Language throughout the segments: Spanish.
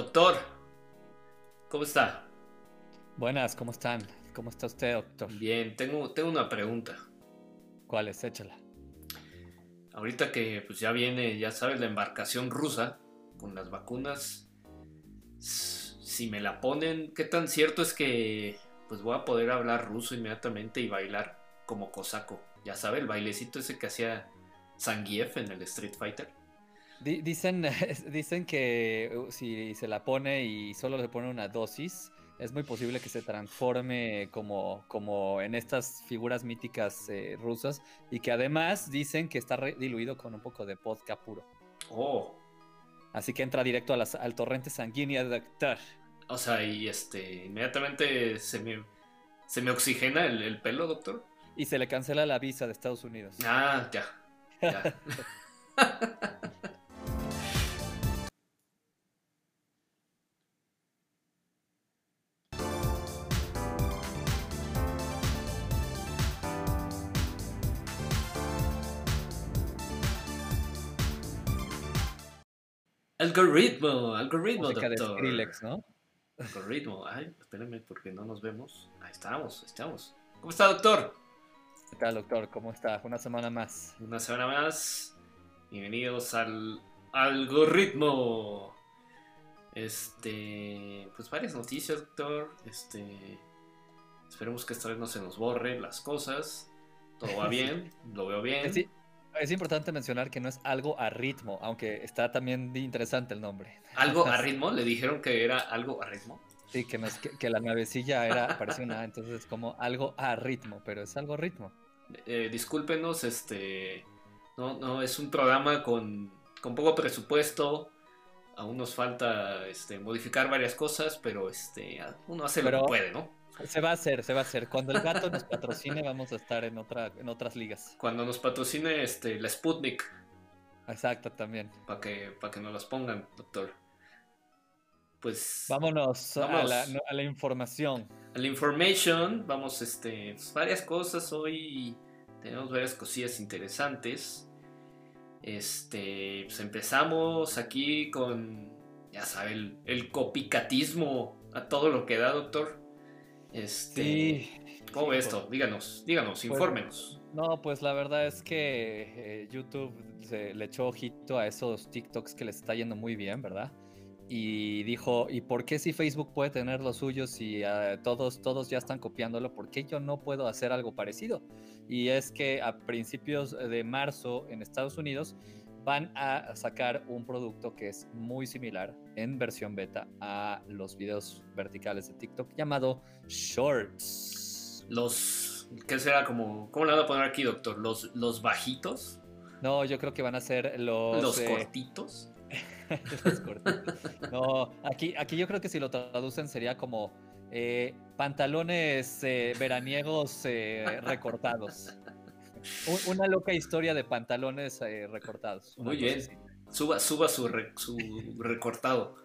Doctor, ¿cómo está? Buenas, ¿cómo están? ¿Cómo está usted, doctor? Bien, tengo, tengo una pregunta. ¿Cuál es? Échala. Ahorita que pues ya viene, ya sabes, la embarcación rusa con las vacunas, si me la ponen, ¿qué tan cierto es que pues voy a poder hablar ruso inmediatamente y bailar como cosaco? Ya sabe, el bailecito ese que hacía Zangief en el Street Fighter. Dicen, dicen que uh, si se la pone y solo le pone una dosis, es muy posible que se transforme como, como en estas figuras míticas eh, rusas y que además dicen que está diluido con un poco de vodka puro. Oh. Así que entra directo al torrente sanguíneo de doctor. O sea, y este, inmediatamente se me, se me oxigena el, el pelo, doctor. Y se le cancela la visa de Estados Unidos. Ah, ya. ya. Algoritmo, algoritmo, Música doctor. de Skrillex, ¿no? Algoritmo. Ay, espérenme porque no nos vemos. Ahí estamos, estamos. ¿Cómo está, doctor? ¿Qué tal, doctor? ¿Cómo está? Una semana más. Una semana más. Bienvenidos al algoritmo. Este, pues varias noticias, doctor. Este, esperemos que esta vez no se nos borren las cosas. Todo va bien, lo veo bien. Sí. Es importante mencionar que no es algo a ritmo, aunque está también interesante el nombre. ¿Algo a ritmo? ¿Le dijeron que era algo a ritmo? Sí, que, la navecilla era, parecía una, entonces es como algo a ritmo, pero es algo a ritmo. Eh, discúlpenos, este, no, no, es un programa con, con poco presupuesto, aún nos falta este, modificar varias cosas, pero este, uno hace lo que puede, ¿no? Se va a hacer, se va a hacer. Cuando el gato nos patrocine, vamos a estar en otra, en otras ligas. Cuando nos patrocine este, la Sputnik. Exacto, también. Para que, para que nos las pongan, doctor. Pues. Vámonos, A, la, a, la, información. A la information, vamos, este. Varias cosas hoy. Tenemos varias cosillas interesantes. Este. Pues empezamos aquí con. Ya sabe, el, el copicatismo a todo lo que da, doctor. Este, sí. ¿Cómo ve esto? Díganos, díganos, infórmenos. no, pues la verdad es que eh, YouTube se, le echó ojito a esos TikToks que les está yendo muy bien, ¿verdad? Y dijo, ¿y por qué si Facebook puede tener los suyos y todos, todos ya están copiándolo? ¿Por qué yo no puedo hacer algo parecido? Y es que a principios de marzo en Estados Unidos van a sacar un producto que es muy similar en versión beta a los videos verticales de TikTok llamado Shorts. Los, ¿qué será como, cómo le van a poner aquí, doctor? ¿Los, los bajitos? No, yo creo que van a ser los... ¿Los eh, cortitos? los cortitos. No, aquí, aquí yo creo que si lo traducen sería como eh, pantalones eh, veraniegos recortados. Una loca historia de pantalones recortados. Muy bien. Suba, suba su, su recortado.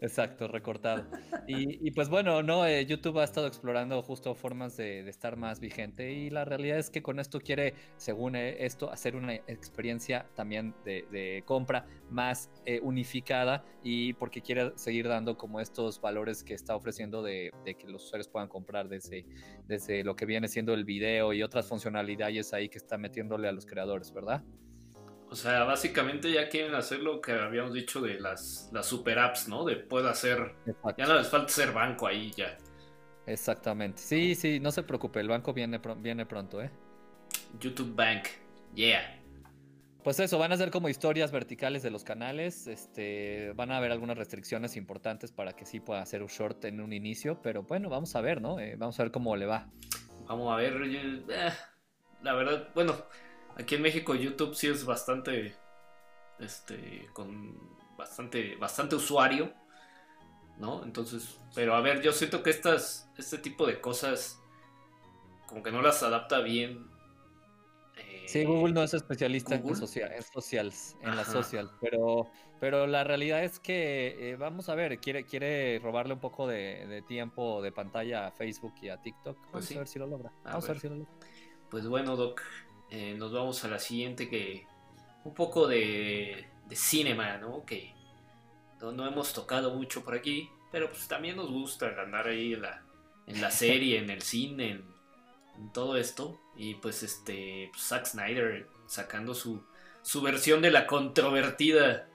Exacto, recortado. Y, pues bueno, no, eh, YouTube ha estado explorando justo formas de, estar más vigente y la realidad es que con esto quiere, según eh, esto, hacer una experiencia también de, compra más eh, unificada y porque quiere seguir dando como estos valores que está ofreciendo de, que los usuarios puedan comprar desde, desde lo que viene siendo el video y otras funcionalidades ahí que está metiéndole a los creadores, ¿verdad? O sea, básicamente ya quieren hacer lo que habíamos dicho de las, las super apps, ¿no? De puedo hacer. Ya no les falta ser banco ahí ya. Exactamente. Sí, sí, no se preocupe, el banco viene, viene pronto, ¿eh? YouTube Bank, yeah. Pues eso, van a ser como historias verticales de los canales. Este, van a haber algunas restricciones importantes para que sí pueda hacer un short en un inicio, pero bueno, vamos a ver, ¿no? Eh, vamos a ver cómo le va. Vamos a ver. Eh, la verdad, bueno, Aquí en México YouTube sí es bastante, este, con bastante, bastante usuario, ¿no? Entonces, pero a ver, yo siento que estas, este tipo de cosas, como que no las adapta bien. Eh, sí, Google no es especialista en, social, en socials, en la social, pero, pero la realidad es que, eh, vamos a ver, quiere, quiere robarle un poco de, tiempo de pantalla a Facebook y a TikTok. Vamos pues a ver si lo logra. Vamos a ver si lo logra. Pues bueno, Doc, eh, nos vamos a la siguiente que un poco de, de cinema, ¿no? Que no, hemos tocado mucho por aquí, pero pues también nos gusta ganar ahí en la, en la serie, en el cine, en, todo esto. Y pues este, pues, Zack Snyder sacando su, su versión de la controvertida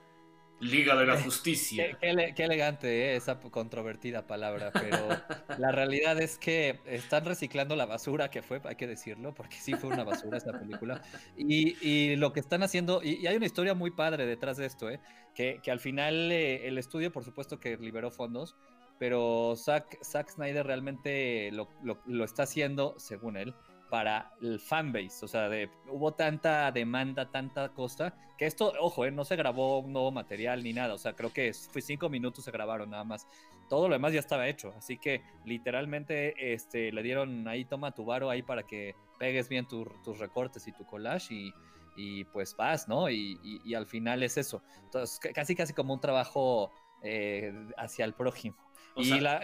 Liga de la Justicia. Qué, elegante eh, esa controvertida palabra, pero la realidad es que están reciclando la basura que fue, hay que decirlo, porque sí fue una basura esa película. Y, lo que están haciendo, y, hay una historia muy padre detrás de esto, eh, que, al final eh, el estudio, por supuesto, que liberó fondos, pero Zack, Zack Snyder realmente lo, lo está haciendo, según él, para el fanbase. O sea, de, hubo tanta demanda, tanta costa, que esto, ojo, eh, no se grabó un nuevo material ni nada. O sea, creo que fue cinco minutos se grabaron nada más. Todo lo demás ya estaba hecho. Así que literalmente este, le dieron ahí, toma tu varo ahí para que pegues bien tus recortes y tu collage y, pues vas, ¿no? Y, al final es eso. Entonces, casi, casi como un trabajo eh, hacia el prójimo y la,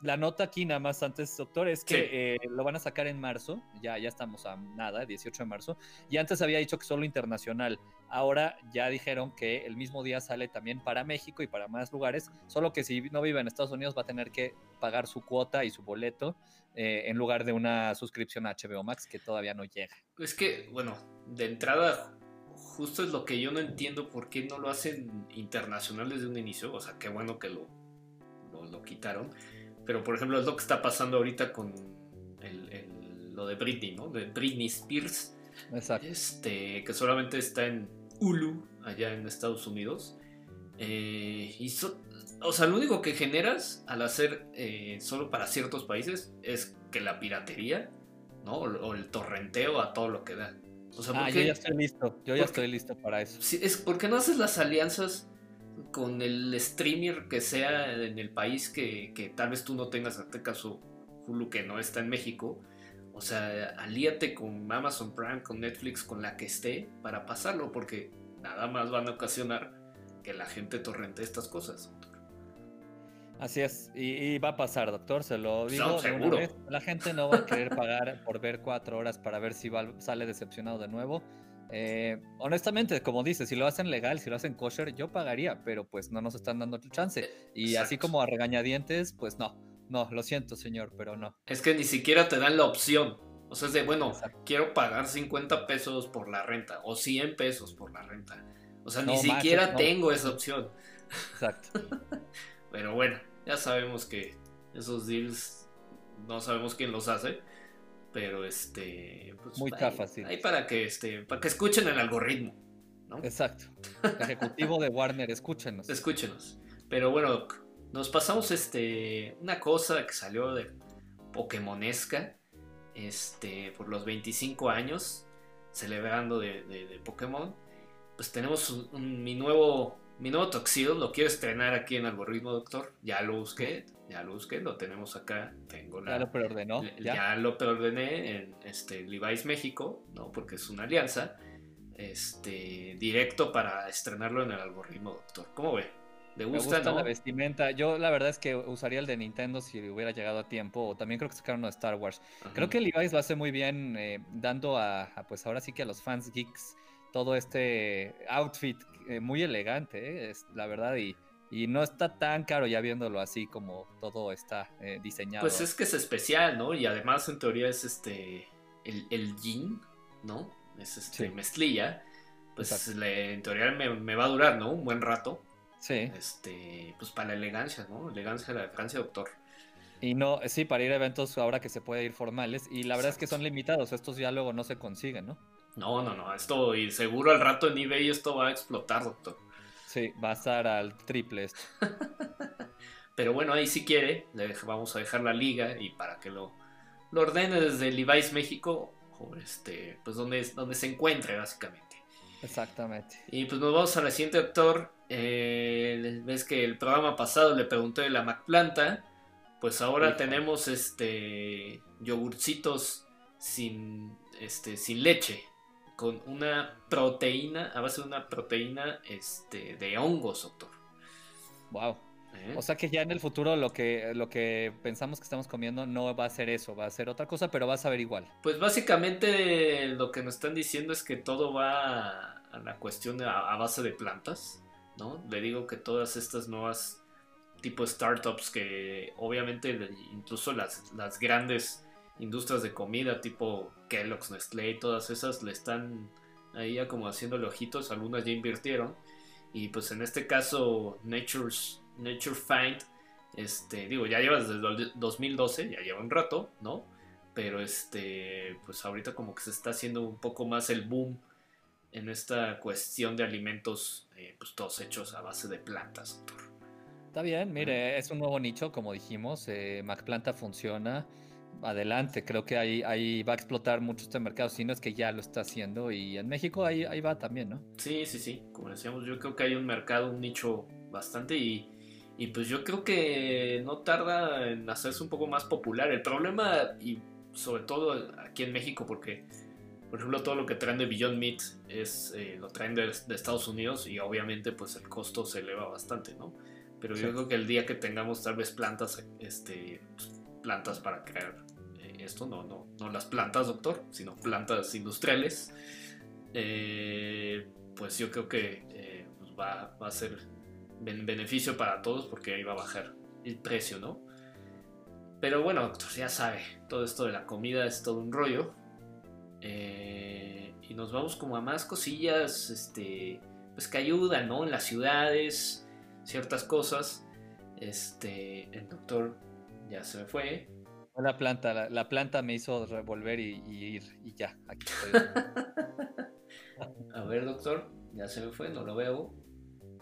la, nota aquí nada más antes, doctor, es que eh, lo van a sacar en marzo, ya, ya estamos a nada, 18 de marzo, y antes había dicho que solo internacional, ahora ya dijeron que el mismo día sale también para México y para más lugares, solo que si no vive en Estados Unidos va a tener que pagar su cuota y su boleto eh, en lugar de una suscripción a HBO Max que todavía no llega. Es que, bueno, de entrada justo es lo que yo no entiendo por qué no lo hacen internacional desde un inicio. O sea, qué bueno que lo lo, quitaron. Pero por ejemplo es lo que está pasando ahorita con lo de Britney, ¿no? De Britney Spears. Exacto. Este, que solamente está en Hulu, allá en Estados Unidos. Eh, y o sea, lo único que generas al hacer eh, solo para ciertos países es que la piratería, ¿no? O, el torrenteo a todo lo que da. O sea, ah, yo ya estoy listo, yo ya estoy listo para eso. es porque no haces las alianzas con el streamer que sea en el país que, tal vez tú no tengas, en este caso Hulu que no está en México, o sea, alíate con Amazon Prime, con Netflix, con la que esté para pasarlo, porque nada más van a ocasionar que la gente torrente estas cosas. Así es, y, va a pasar, doctor, se lo digo. seguro. La gente no va a querer pagar por ver cuatro horas para ver si sale decepcionado de nuevo. Eh, honestamente, como dices, si lo hacen legal, si lo hacen kosher, yo pagaría, pero pues no nos están dando chance. Y así como a regañadientes, pues no, no, lo siento, señor, pero no. Es que ni siquiera te dan la opción. O sea, es de, bueno, quiero pagar 50 pesos por la renta o 100 pesos por la renta. O sea, ni siquiera tengo esa opción. Exacto. pero bueno, ya sabemos que esos deals no sabemos quién los hace. Pero este. Pues, Muy fácil. Ahí para que este. Para que escuchen el algoritmo. ¿no? Exacto. ejecutivo de Warner, escúchenos. Escúchenos. Pero bueno, nos pasamos este. Una cosa que salió de Pokémonesca. Este. Por los 25 años. Celebrando de, de, Pokémon. Pues tenemos mi nuevo. Mi nuevo Toxil. Lo quiero estrenar aquí en Algoritmo Doctor. Ya lo busqué ya lo busqué, lo tenemos acá. Tengo la, ya lo preordenó. Ya, lo preordené en este, Levi's México, ¿no? Porque es una alianza. Este, directo para estrenarlo en el algoritmo, doctor. ¿Cómo ve? ¿Le gusta, Me gusta la vestimenta. Yo la verdad es que usaría el de Nintendo si hubiera llegado a tiempo. O también creo que sacaron uno de Star Wars. Creo que Levi's lo hace muy bien eh, dando a, pues ahora sí que a los fans geeks todo este outfit eh, muy elegante, eh, es, la verdad. Y y no está tan caro ya viéndolo así como todo está eh, diseñado. Pues es que es especial, ¿no? Y además en teoría es este el, el yin, ¿no? Es este mezclilla. Pues en teoría me, va a durar, ¿no? Un buen rato. Sí. Este, pues para la elegancia, ¿no? Elegancia de la Francia, doctor. Y no, sí, para ir a eventos ahora que se puede ir formales. Y la verdad es que son limitados, estos ya luego no se consiguen, ¿no? No, no, no, esto, y seguro al rato en eBay esto va a explotar, doctor. Sí, va a estar al triple esto. Pero bueno, ahí si quiere, le vamos a dejar la liga y para que lo, lo ordene desde Levi's México, o este, pues donde, donde se encuentre básicamente. Exactamente. Y pues nos vamos al siguiente actor. Eh, ves que el programa pasado le pregunté de la McPlanta. Pues ahora tenemos este yogurcitos sin, este, sin leche con una proteína, a base de una proteína este, de hongos, doctor. Wow. ¿Eh? O sea que ya en el futuro lo que, lo que pensamos que estamos comiendo no va a ser eso, va a ser otra cosa, pero va a saber igual. Pues básicamente lo que nos están diciendo es que todo va a, la cuestión a, base de plantas, ¿no? Le digo que todas estas nuevas tipo startups que obviamente incluso las, las grandes industrias de comida tipo Kellogg's, Nestlé, todas esas le están ahí ya como haciéndole ojitos, algunas ya invirtieron. Y pues en este caso Nature's, Nature Find, este, digo, ya lleva desde el 2012, ya lleva un rato, ¿no? Pero este, pues ahorita como que se está haciendo un poco más el boom en esta cuestión de alimentos, eh, pues todos hechos a base de plantas, Está bien, mire, es un nuevo nicho, como dijimos, eh, MacPlanta funciona, adelante, creo que ahí, ahí va a explotar mucho este mercado, si no es que ya lo está haciendo y en México ahí, ahí va también, ¿no? Sí, sí, sí, como decíamos, yo creo que hay un mercado, un nicho bastante y, y pues yo creo que no tarda en hacerse un poco más popular. El problema, y sobre todo aquí en México, porque por ejemplo, todo lo que traen de Beyond Meat es, eh, lo traen de, Estados Unidos y obviamente pues el costo se eleva bastante, ¿no? Pero yo creo que el día que tengamos tal vez plantas, este, plantas para crear esto, no, no, no las plantas, doctor, sino plantas industriales, eh, pues yo creo que pues, va, va, a ser beneficio para todos porque ahí va a bajar el precio, ¿no? Pero bueno, doctor, ya sabe, todo esto de la comida es todo un rollo. Eh, y nos vamos como a más cosillas, este, pues que ayudan, ¿no? En las ciudades, ciertas cosas. Este, el doctor ya se me fue. La planta, la, planta me hizo revolver y, ir, y ya, aquí estoy. a ver, doctor, ya se me fue, no lo veo.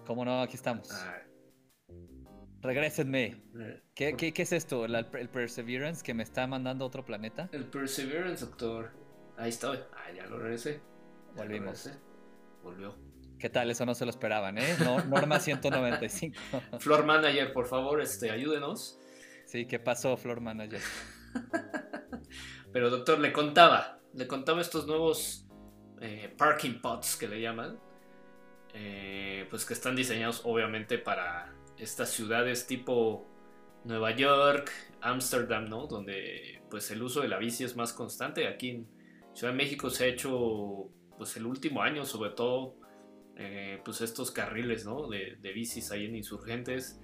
¿Cómo no? Aquí estamos. Ah. Regrésenme. Eh, ¿Qué, ¿Qué, qué, es esto? ¿El, ¿El Perseverance que me está mandando a otro planeta? El Perseverance, doctor. Ahí estoy. Ah, ya lo regresé. Volvimos. Volvió. ¿Qué tal? Eso no se lo esperaban, ¿eh? norma 195. Floor Manager, por favor, este, ayúdenos. Sí, ¿qué pasó, Floor Manager? Pero doctor, le contaba, le contaba estos nuevos eh, parking pots que le llaman, eh, pues que están diseñados obviamente para estas ciudades tipo Nueva York, Ámsterdam, ¿no? Donde pues el uso de la bici es más constante. Aquí en Ciudad de México se ha hecho, pues el último año sobre todo, eh, pues estos carriles, ¿no? De, bicis ahí en Insurgentes.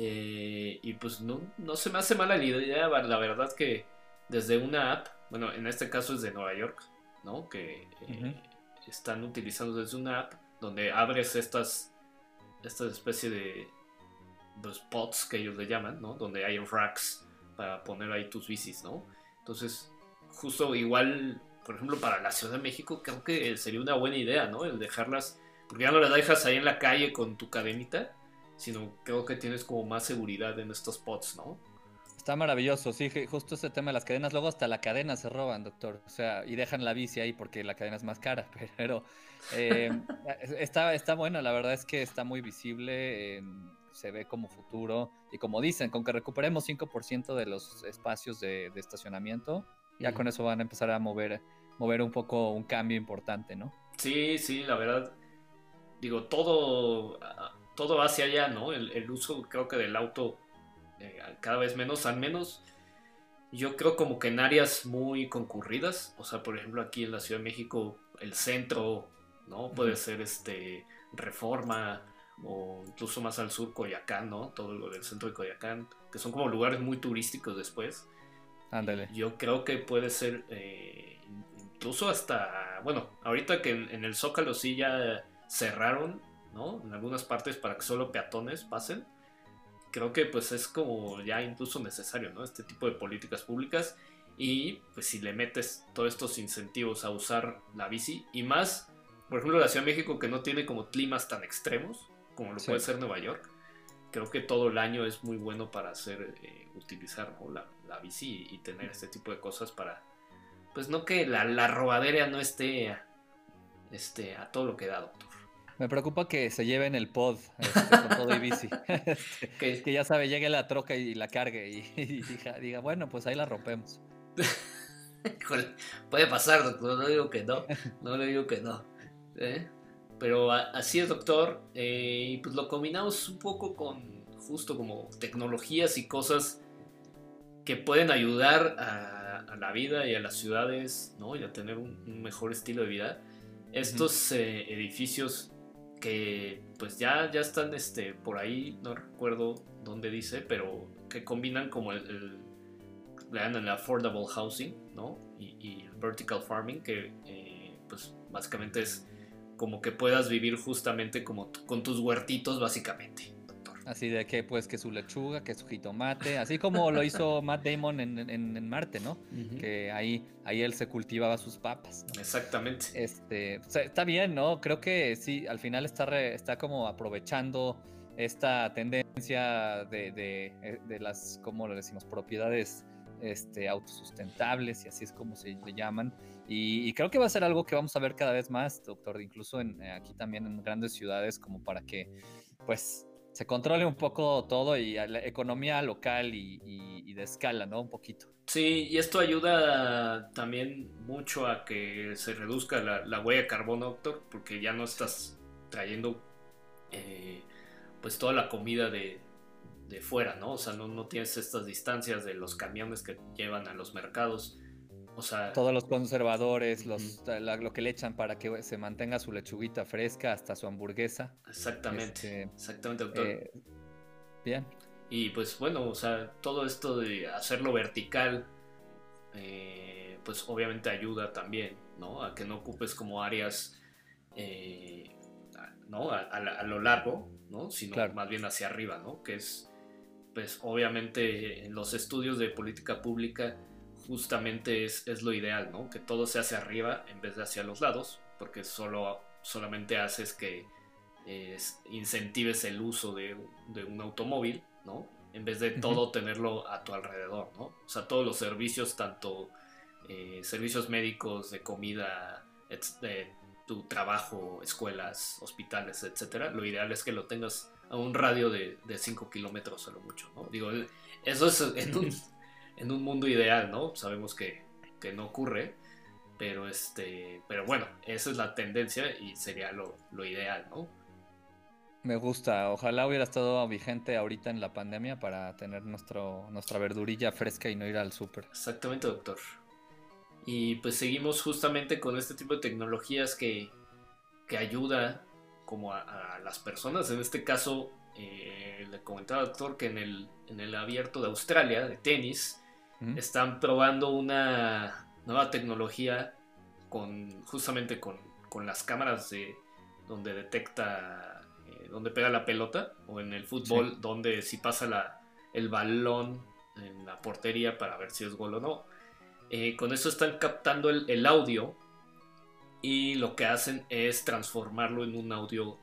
Eh, y pues no, no se me hace mala la idea, la verdad que desde una app, bueno, en este caso es de Nueva York, ¿no? Que eh, están utilizando desde una app donde abres estas, esta especie de pues, spots que ellos le llaman, ¿no? Donde hay racks para poner ahí tus bicis, ¿no? Entonces justo igual, por ejemplo, para la Ciudad de México, creo que sería una buena idea, ¿no? El dejarlas, porque ya no las dejas ahí en la calle con tu cadenita, sino creo que tienes como más seguridad en estos spots, ¿no? Está maravilloso, sí, justo ese tema de las cadenas, luego hasta la cadena se roban, doctor, o sea, y dejan la bici ahí porque la cadena es más cara, pero eh, está, está buena, la verdad es que está muy visible, se ve como futuro, y como dicen, con que recuperemos 5% de los espacios de estacionamiento, ya con eso van a empezar a mover, mover un poco un cambio importante, ¿no? Sí, sí, la verdad, digo, todo, todo hacia allá, ¿no? El, uso creo que del auto eh, cada vez menos, al menos yo creo como que en áreas muy concurridas, o sea, por ejemplo aquí en la Ciudad de México, el centro, ¿no? Puede ser este Reforma o incluso más al sur Coyacán, ¿no? Todo lo del centro de Coyacán, que son como lugares muy turísticos después. Ándale. Yo creo que puede ser eh, incluso hasta, bueno, ahorita que en, el Zócalo sí ya cerraron, ¿no? En algunas partes para que solo peatones pasen. Creo que pues es como ya incluso necesario, ¿no? Este tipo de políticas públicas. Y pues si le metes todos estos incentivos a usar la bici y más, por ejemplo, la Ciudad de México que no tiene como climas tan extremos como lo puede ser Nueva York, creo que todo el año es muy bueno para hacer, eh, utilizar la, la bici y, tener este tipo de cosas para, pues no que la, la robadera no esté este, a todo lo que da, doctor. Me preocupa que se lleven el pod este, con todo y bici. Este, que ya sabe, llegue la troca y la cargue y, diga, bueno, pues ahí la rompemos. puede pasar, doctor, no digo que no, no le digo que no. ¿eh? Pero así es, doctor. Eh, y pues lo combinamos un poco con justo como tecnologías y cosas que pueden ayudar a, la vida y a las ciudades, ¿no? Y a tener un, mejor estilo de vida. Estos eh, edificios que pues ya, ya están este, por ahí, no recuerdo dónde dice, pero que combinan como el, el el affordable housing, ¿no? Y, y vertical farming, que eh, pues básicamente es como que puedas vivir justamente como con tus huertitos, básicamente. Así de que, pues, que su lechuga, que su jitomate, así como lo hizo Matt Damon en, en, Marte, ¿no? Que ahí, ahí él se cultivaba sus papas. Exactamente. Este, está bien, ¿no? Creo que sí, al final está, está como aprovechando esta tendencia de, de, eh, de las, ¿cómo lo decimos? Propiedades este, autosustentables y así es como se le llaman. Y, creo que va a ser algo que vamos a ver cada vez más, doctor, incluso en, eh, aquí también en grandes ciudades, como para que pues se controle un poco todo y la economía local y, de escala, ¿no? Un poquito. Sí, y esto ayuda también mucho a que se reduzca la, huella de carbono, doctor, porque ya no estás trayendo eh, pues toda la comida de, de fuera, ¿no? O sea, no, no tienes estas distancias de los camiones que llevan a los mercados. O sea, todos los conservadores, los, lo que le echan para que se mantenga su lechuguita fresca hasta su hamburguesa. Exactamente, este, exactamente, doctor. Eh, bien. Y pues bueno, o sea, todo esto de hacerlo vertical, eh, pues obviamente ayuda también, ¿no? A que no ocupes como áreas, eh, ¿no? A, lo largo, ¿no? Sino más bien hacia arriba, ¿no? Que es, pues obviamente en los estudios de política pública justamente es, es, lo ideal, ¿no? Que todo se hace arriba en vez de hacia los lados, porque solo, solamente haces que incentives el uso de, de, un automóvil, ¿no? En vez de todo tenerlo a tu alrededor, ¿no? O sea, todos los servicios, tanto eh, servicios médicos, de comida, de tu trabajo, escuelas, hospitales, etcétera, lo ideal es que lo tengas a un radio de 5 kilómetros a lo mucho, ¿no? Digo, eso es en un en un mundo ideal, ¿no? Sabemos que, no ocurre, pero este, pero bueno, esa es la tendencia y sería lo, ideal, ¿no? Me gusta, ojalá hubiera estado vigente ahorita en la pandemia para tener nuestro, nuestra verdurilla fresca y no ir al súper. Exactamente, doctor. Y pues seguimos justamente con este tipo de tecnologías que, que ayuda como a, las personas. En este caso, eh, le comentaba doctor que en el, en el abierto de Australia de tenis, están probando una nueva tecnología con justamente con, las cámaras de donde detecta eh, donde pega la pelota o en el fútbol donde si pasa la, el balón en la portería para ver si es gol o no. Eh, con eso están captando el, audio y lo que hacen es transformarlo en un audio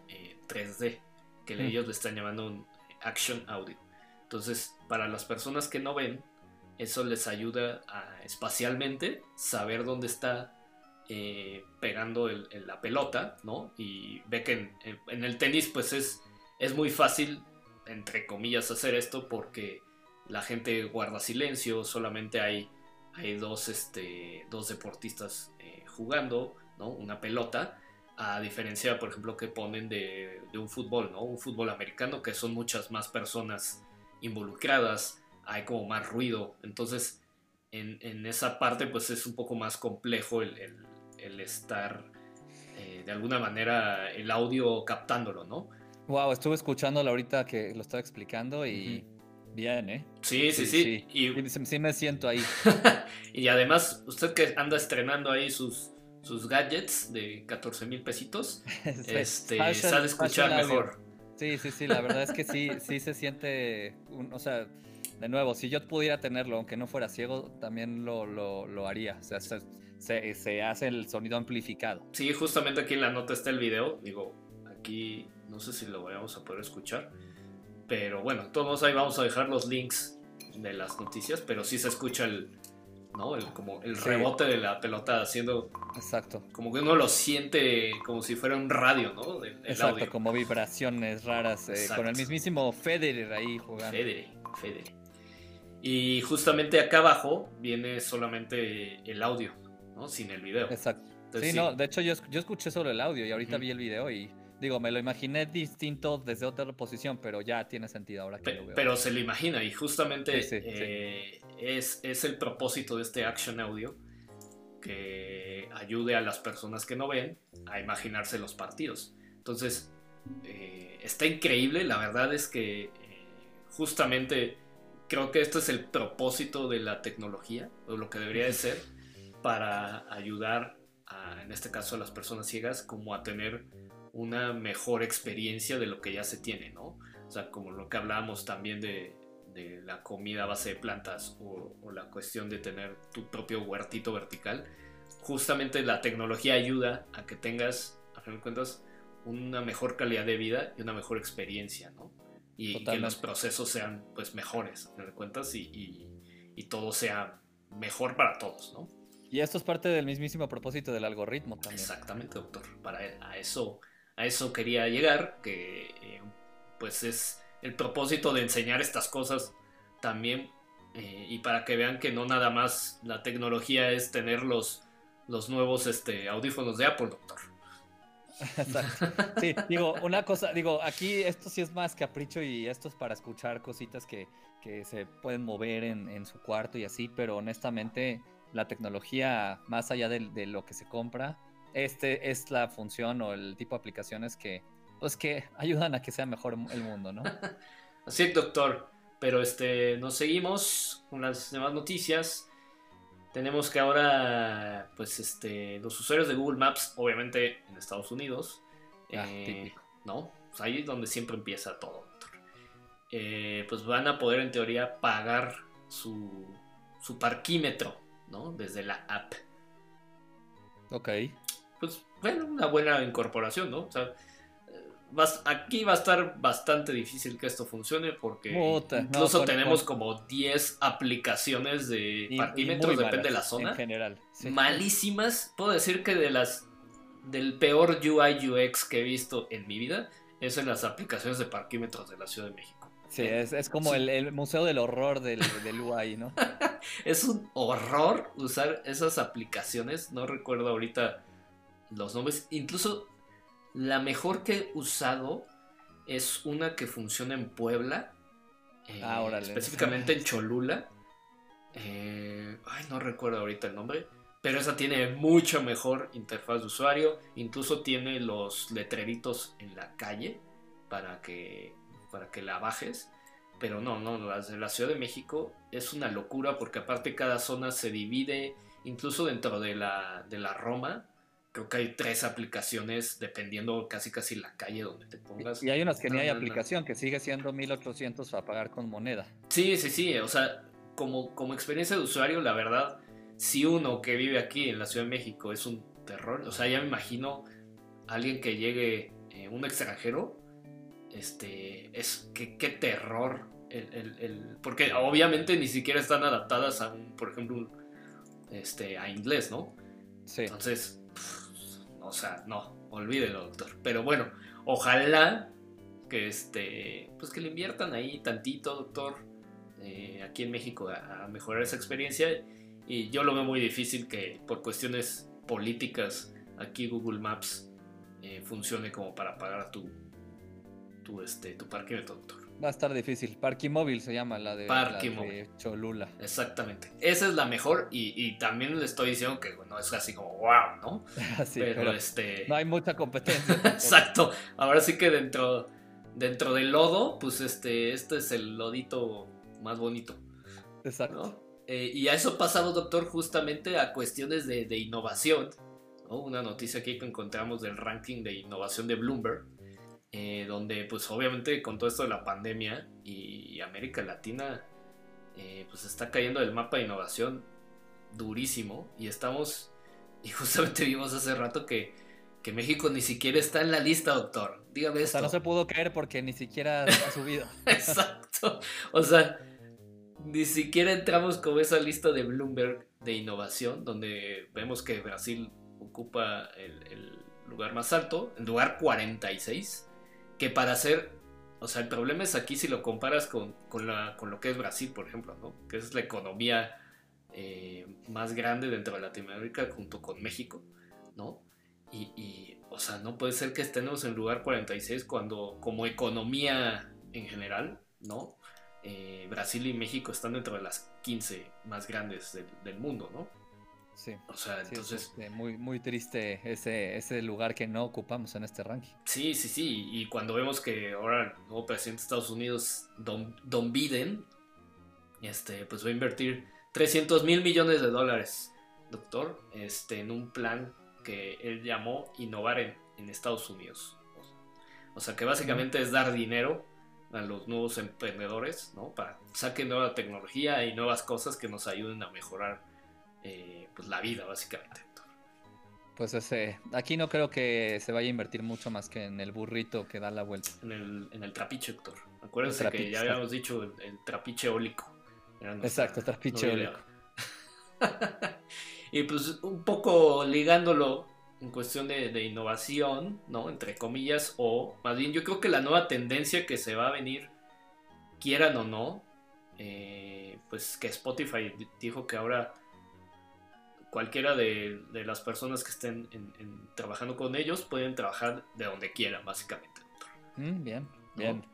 3D eh, que ellos le están llamando un action audio. Entonces, para las personas que no ven, eso les ayuda a espacialmente saber dónde está eh, pegando la pelota, ¿no? Y ve que en, el tenis pues es, es muy fácil, entre comillas, hacer esto porque la gente guarda silencio, solamente hay, hay dos, este, dos deportistas eh, jugando, ¿no? Una pelota, a diferencia, por ejemplo, que ponen de, de un fútbol, ¿no? Un fútbol americano, que son muchas más personas involucradas, hay como más ruido. Entonces, en, esa parte, pues es un poco más complejo el, estar eh, de alguna manera el audio captándolo, ¿no? Wow, estuve escuchándolo ahorita que lo estaba explicando y bien, ¿eh? Sí, sí, sí. Y... Sí, me siento ahí. y además, usted que anda estrenando ahí sus, sus gadgets de 14 mil pesitos, este, sabe escuchar mejor. Sí, sí, sí, la verdad es que sí, sí se siente, o sea, de nuevo, si yo pudiera tenerlo, aunque no fuera ciego, también lo, lo, haría. O sea, se, se, hace el sonido amplificado. Sí, justamente aquí en la nota está el video. Digo, aquí no sé si lo vamos a poder escuchar. Pero bueno, todos ahí vamos a dejar los links de las noticias, pero sí se escucha el, ¿no? El, como el rebote de la pelota haciendo. Exacto. Como que uno lo siente como si fuera un radio, ¿no? Exacto, como vibraciones raras. Eh, con el mismísimo Federer ahí jugando. Federer, Federer. Y justamente acá abajo viene solamente el audio, ¿no? Sin el video. Exacto. sí, no, de hecho yo, yo, escuché solo el audio y ahorita vi el video y digo, me lo imaginé distinto desde otra posición, pero ya tiene sentido ahora que lo veo. Pero se lo imagina y justamente eh, Es, es el propósito de este Action Audio que ayude a las personas que no ven a imaginarse los partidos. Entonces, eh, está increíble, la verdad es que eh, justamente creo que este es el propósito de la tecnología, o lo que debería de ser, para ayudar, a, en este caso a las personas ciegas, como a tener una mejor experiencia de lo que ya se tiene, ¿no? O sea, como lo que hablábamos también de, de la comida a base de plantas o, o, la cuestión de tener tu propio huertito vertical, justamente la tecnología ayuda a que tengas, a fin de cuentas, una mejor calidad de vida y una mejor experiencia, ¿no? Y que los procesos sean pues mejores, de cuentas, y, y, y, todo sea mejor para todos, ¿no? Y esto es parte del mismísimo propósito del algoritmo también. Exactamente, doctor. Para a eso, a eso quería llegar, que eh, pues es el propósito de enseñar estas cosas también eh, y para que vean que no nada más la tecnología es tener los, los nuevos este, audífonos de Apple, doctor. Sí, digo, una cosa, digo, aquí esto sí es más capricho y esto es para escuchar cositas que, que se pueden mover en, en, su cuarto y así, pero honestamente la tecnología, más allá de, de, lo que se compra, este es la función o el tipo de aplicaciones que, pues que ayudan a que sea mejor el mundo, ¿no? Así es, doctor. Pero este, nos seguimos con las demás noticias. Tenemos que ahora, pues, este, los usuarios de Google Maps, obviamente en Estados Unidos, ah, eh, ¿no? Pues ahí es donde siempre empieza todo. Eh, pues van a poder, en teoría, pagar su, su parquímetro, ¿no? Desde la app. Ok. Pues, bueno, una buena incorporación, ¿no? O sea, aquí va a estar bastante difícil que esto funcione porque Puta, incluso no, tenemos por... como 10 aplicaciones de y, parquímetros, y depende de la zona. En general. Sí. Malísimas. Puedo decir que de las del peor UI UX que he visto en mi vida es en las aplicaciones de parquímetros de la Ciudad de México. Sí, es, es como sí. el, el, museo del horror del, del UI, ¿no? es un horror usar esas aplicaciones. No recuerdo ahorita los nombres. Incluso la mejor que he usado es una que funciona en Puebla. Eh, ah, específicamente en Cholula. Eh, ay, no recuerdo ahorita el nombre. Pero esa tiene mucho mejor interfaz de usuario. Incluso tiene los letreritos en la calle para que, para que la bajes. Pero no, no, las de la Ciudad de México es una locura porque aparte cada zona se divide. Incluso dentro de la, de la Roma creo que hay tres aplicaciones dependiendo casi casi la calle donde te pongas. Y hay unas que no, ni hay aplicación, que sigue siendo 1800 a pagar con moneda. Sí, sí, sí, o sea, como, como experiencia de usuario, la verdad, si uno que vive aquí en la Ciudad de México es un terror, o sea, ya me imagino alguien que llegue, eh, un extranjero, este, es que qué terror, el, el, el, porque obviamente ni siquiera están adaptadas a un, por ejemplo, un, este, a inglés, ¿no? Sí. Entonces, o sea, no, olvídelo, doctor. Pero bueno, ojalá que este, pues que le inviertan ahí tantito, doctor, eh, aquí en México a, mejorar esa experiencia. Y yo lo veo muy difícil que por cuestiones políticas aquí Google Maps eh, funcione como para pagar tu, tu, este, tu parque, doctor. Va a estar difícil. Parquimóvil se llama la de, la de Cholula. Exactamente. Esa es la mejor y, y, también le estoy diciendo que bueno, es así como wow, ¿no? sí, pero, pero, este... No hay mucha competencia. Exacto. Ahora sí que dentro, dentro del lodo, pues este, este es el lodito más bonito. Exacto. ¿no? Eh, y a eso pasamos, doctor, justamente a cuestiones de, de innovación. ¿no? Una noticia aquí que encontramos del ranking de innovación de Bloomberg eh, donde pues obviamente con todo esto de la pandemia y América Latina eh, pues está cayendo del mapa de innovación durísimo y estamos, y justamente vimos hace rato que, que México ni siquiera está en la lista, doctor. Dígame esto. O sea, no se pudo caer porque ni siquiera ha subido. Exacto. O sea, ni siquiera entramos con esa lista de Bloomberg de innovación, donde vemos que Brasil ocupa el, el lugar más alto, el lugar 46 que para hacer, o sea, el problema es aquí si lo comparas con, con, la, con lo que es Brasil, por ejemplo, ¿no? Que es la economía eh, más grande dentro de Latinoamérica junto con México, ¿no? Y, o sea, no puede ser que estemos en lugar 46 cuando como economía en general, ¿no? Eh, Brasil y México están dentro de las 15 más grandes del mundo, ¿no? Sí. O sea, Sí, es, entonces... este, muy, muy triste ese, ese lugar que no ocupamos en este ranking. Sí, sí, sí. Y cuando vemos que ahora el nuevo presidente de Estados Unidos, Don, Don Biden, este, pues va a invertir 300 mil millones de dólares, doctor, este, en un plan que él llamó Innovar en, en Estados Unidos. O sea, que básicamente es dar dinero a los nuevos emprendedores, ¿no? Para que saquen nueva tecnología y nuevas cosas que nos ayuden a mejorar eh, pues, la vida, básicamente. Pues ese, aquí no creo que se vaya a invertir mucho más que en el burrito que da la vuelta. En el, en el trapiche, doctor. Acuérdense que ya habíamos dicho el, el trapiche eólico. Nuestra Exacto, trapiche eólico. y pues un poco ligándolo en cuestión de, de innovación, ¿no? Entre comillas, o más bien yo creo que la nueva tendencia que se va a venir, quieran o no, eh, pues que Spotify di- dijo que ahora cualquiera de, de las personas que estén en- en- trabajando con ellos pueden trabajar de donde quieran, básicamente. Mm, bien, bien.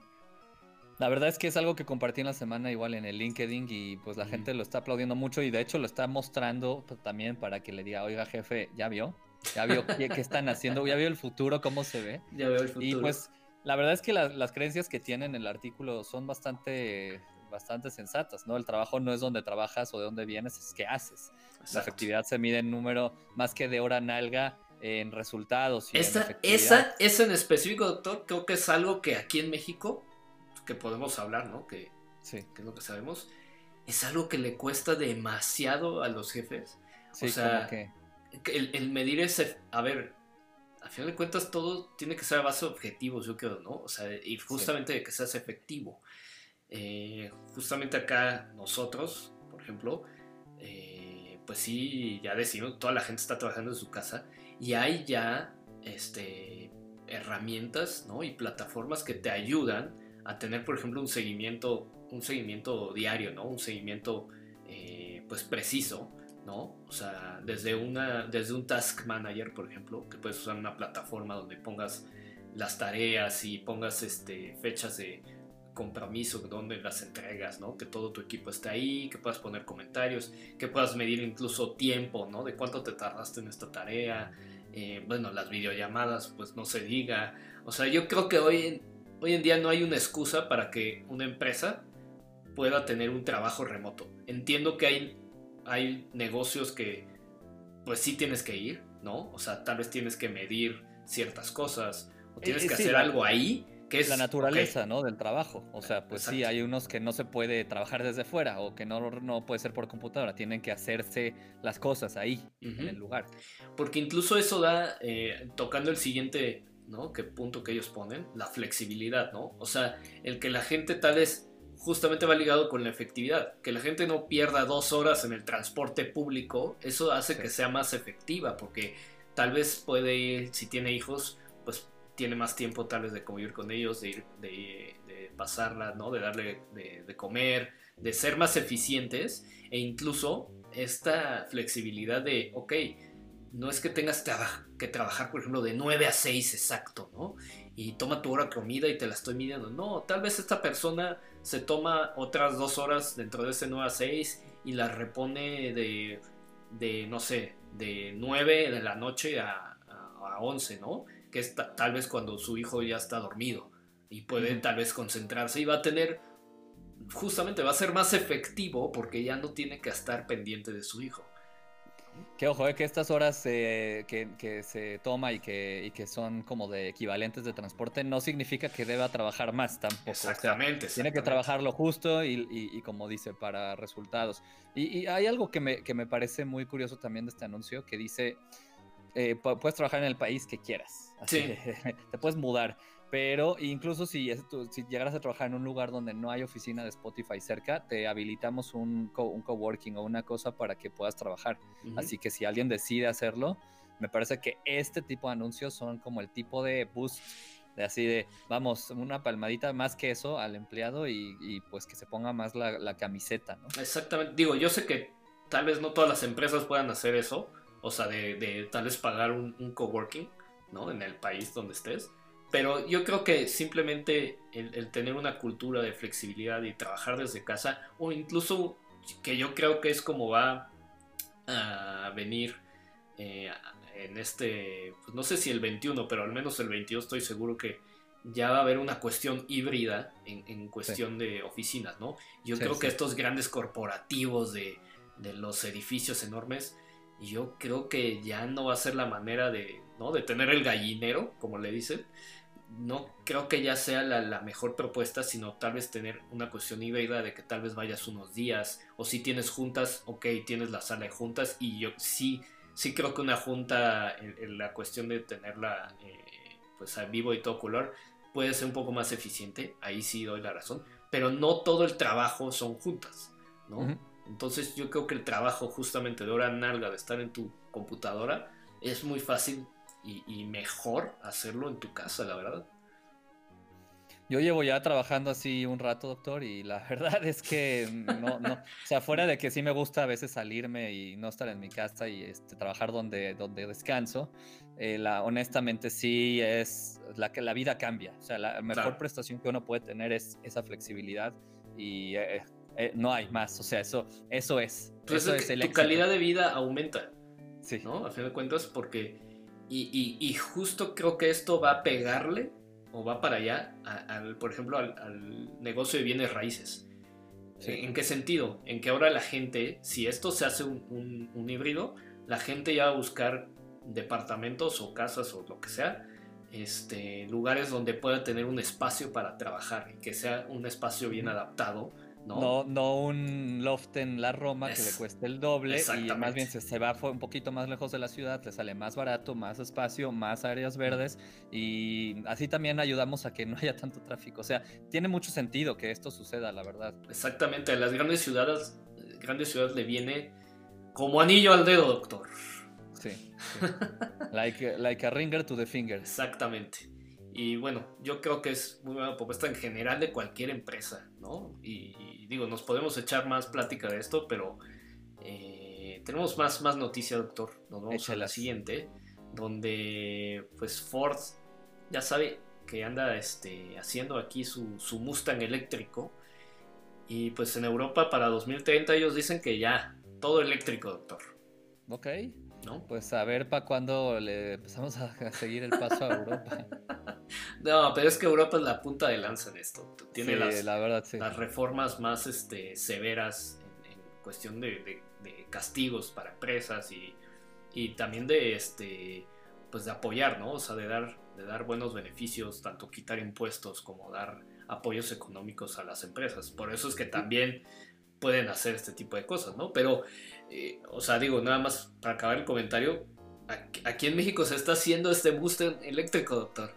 La verdad es que es algo que compartí en la semana igual en el LinkedIn y pues la gente lo está aplaudiendo mucho y de hecho lo está mostrando también para que le diga, oiga jefe, ¿ya vio? ¿Ya vio qué, qué están haciendo? ¿Ya vio el futuro? ¿Cómo se ve? Ya veo el futuro. Y pues la verdad es que la- las creencias que tienen en el artículo son bastante, bastante sensatas, ¿no? El trabajo no es donde trabajas o de dónde vienes, es qué haces. La efectividad se mide en número más que de hora nalga, en resultados. Y en Esa, esa, esa en específico, doctor, creo que es algo que aquí en México, que podemos hablar, ¿no? Que, Sí, que es lo que sabemos, es algo que le cuesta demasiado a los jefes. sí, sea, que... El, el medir ese, a ver, a final de cuentas todo tiene que ser a base de objetivos, yo creo, ¿no? O sea, y justamente de que seas efectivo. Eh, justamente acá nosotros, por ejemplo, eh, pues sí, ya decimos, toda la gente está trabajando en su casa y hay ya este, herramientas ¿no? y plataformas que te ayudan a tener, por ejemplo, un seguimiento, un seguimiento diario, ¿no? Un seguimiento eh, pues preciso, ¿no? O sea, desde, una, desde un Task Manager, por ejemplo, que puedes usar una plataforma donde pongas las tareas y pongas este, fechas de compromiso donde las entregas, ¿no? Que todo tu equipo esté ahí, que puedas poner comentarios, que puedas medir incluso tiempo, ¿no? De cuánto te tardaste en esta tarea. Eh, bueno, las videollamadas, pues no se diga. O sea, yo creo que hoy en, hoy en día no hay una excusa para que una empresa pueda tener un trabajo remoto. Entiendo que hay, hay negocios que pues sí tienes que ir, ¿no? O sea, tal vez tienes que medir ciertas cosas o tienes Eh, que sí, hacer algo ahí que es la naturaleza, ¿no? Del trabajo. O sea, pues sí, hay unos que no se puede trabajar desde fuera o que no, no puede ser por computadora. Tienen que hacerse las cosas ahí, en el lugar. Porque incluso eso da, eh, tocando el siguiente, ¿no? Que punto que ellos ponen, la flexibilidad, ¿no? O sea, el que la gente tal vez justamente va ligado con la efectividad, que la gente no pierda dos horas en el transporte público, eso hace Sí. que sea más efectiva, porque tal vez puede ir, si tiene hijos, pues tiene más tiempo tal vez de convivir con ellos, de ir, de, pasarla, ¿no? De darle de, comer, de ser más eficientes e incluso esta flexibilidad de, ok, no es que tengas que trabajar, por ejemplo, de 9 a 6 exacto, ¿no? Y toma tu hora de comida y te la estoy midiendo. No, tal vez esta persona se toma otras dos horas dentro de ese 9 a 6 y la repone de, de no sé, de 9 de la noche a, a, a 11, ¿no? Que es ta- tal vez cuando su hijo ya está dormido y puede tal vez concentrarse y va a tener, justamente va a ser más efectivo porque ya no tiene que estar pendiente de su hijo. Que ojo, eh, que estas horas eh, que, que se toma y que, y que son como de equivalentes de transporte no significa que deba trabajar más tampoco. O sea, Exactamente. Tiene que exactamente. trabajar lo justo y, y- y como dice, para resultados. Y, y hay algo que me, que me parece muy curioso también de este anuncio, que dice, eh, pu- puedes trabajar en el país que quieras. Así Sí. que te puedes mudar. Pero incluso si, llegaras a trabajar en un lugar donde no hay oficina de Spotify cerca, te habilitamos un, co- un coworking o una cosa para que puedas trabajar. Así que si alguien decide hacerlo, me parece que este tipo de anuncios son como el tipo de boost, de así de, vamos, una palmadita más que eso al empleado y, y, pues que se ponga más la, la camiseta, ¿no? Exactamente. Digo, yo sé que tal vez no todas las empresas puedan hacer eso. O sea, de, de tal vez pagar un, un coworking, ¿no? En el país donde estés. Pero yo creo que simplemente el, el tener una cultura de flexibilidad y trabajar desde casa, o incluso que yo creo que es como va a venir eh, en este, pues no sé si el 21, pero al menos el 22 estoy seguro que ya va a haber una cuestión híbrida en, cuestión de oficinas, ¿no? Yo creo que estos grandes corporativos de, de, los edificios enormes, yo creo que ya no va a ser la manera de, ¿no? De tener el gallinero, como le dicen. No creo que ya sea la, la, mejor propuesta, sino tal vez tener una cuestión híbrida de que tal vez vayas unos días, o si tienes juntas, ok, tienes la sala de juntas, y yo sí, sí creo que una junta, en, la cuestión de tenerla eh, pues a vivo y todo color, puede ser un poco más eficiente, ahí sí doy la razón, pero no todo el trabajo son juntas, ¿no? Entonces yo creo que el trabajo justamente de hora nalga, de estar en tu computadora, es muy fácil y, mejor hacerlo en tu casa, la verdad. Yo llevo ya trabajando así un rato, doctor, y la verdad es que no, no, o sea, fuera de que sí me gusta a veces salirme y no estar en mi casa y este, trabajar donde, donde descanso, eh, la, honestamente sí es la que la vida cambia. O sea, la mejor prestación que uno puede tener es esa flexibilidad y eh, eh, no hay más. O sea, eso, eso es. Pues eso es, el tu calidad de vida aumenta. Sí. ¿No? A fin de cuentas, porque. Y, y justo creo que esto va a pegarle o va para allá, al, por ejemplo, al, negocio de bienes raíces. ¿En qué sentido? En que ahora la gente, si esto se hace un, híbrido, la gente ya va a buscar departamentos o casas o lo que sea, este, lugares donde pueda tener un espacio para trabajar y que sea un espacio bien adaptado ¿no? No, un loft en la Roma que le cueste el doble y más bien se, se, va un poquito más lejos de la ciudad, le sale más barato, más espacio, más áreas verdes y así también ayudamos a que no haya tanto tráfico. O sea, tiene mucho sentido que esto suceda, la verdad. Exactamente, a las grandes ciudades, grandes ciudades le viene como anillo al dedo, doctor. Sí. like, like a ringer to the finger. Exactamente. Y bueno, yo creo que es muy buena propuesta en general de cualquier empresa, ¿no? Y, digo, nos podemos echar más plática de esto, pero eh, tenemos más, más noticias, doctor. Nos vamos a la siguiente, donde pues Ford ya sabe que anda este, haciendo aquí su, su Mustang eléctrico. Y pues en Europa para 2030 ellos dicen que ya, todo eléctrico, doctor. Ok. ¿No? Pues a ver para cuándo le empezamos a seguir el paso a Europa. No, pero es que Europa es la punta de lanza en esto. Tiene las, las, reformas más este, severas en, cuestión de, castigos para empresas y, también de este pues de apoyar, ¿no? O sea, de dar, de dar buenos beneficios, tanto quitar impuestos como dar apoyos económicos a las empresas. Por eso es que también pueden hacer este tipo de cosas, ¿no? Pero, eh, o sea, digo, nada más para acabar el comentario, aquí en México se está haciendo este booster eléctrico, doctor.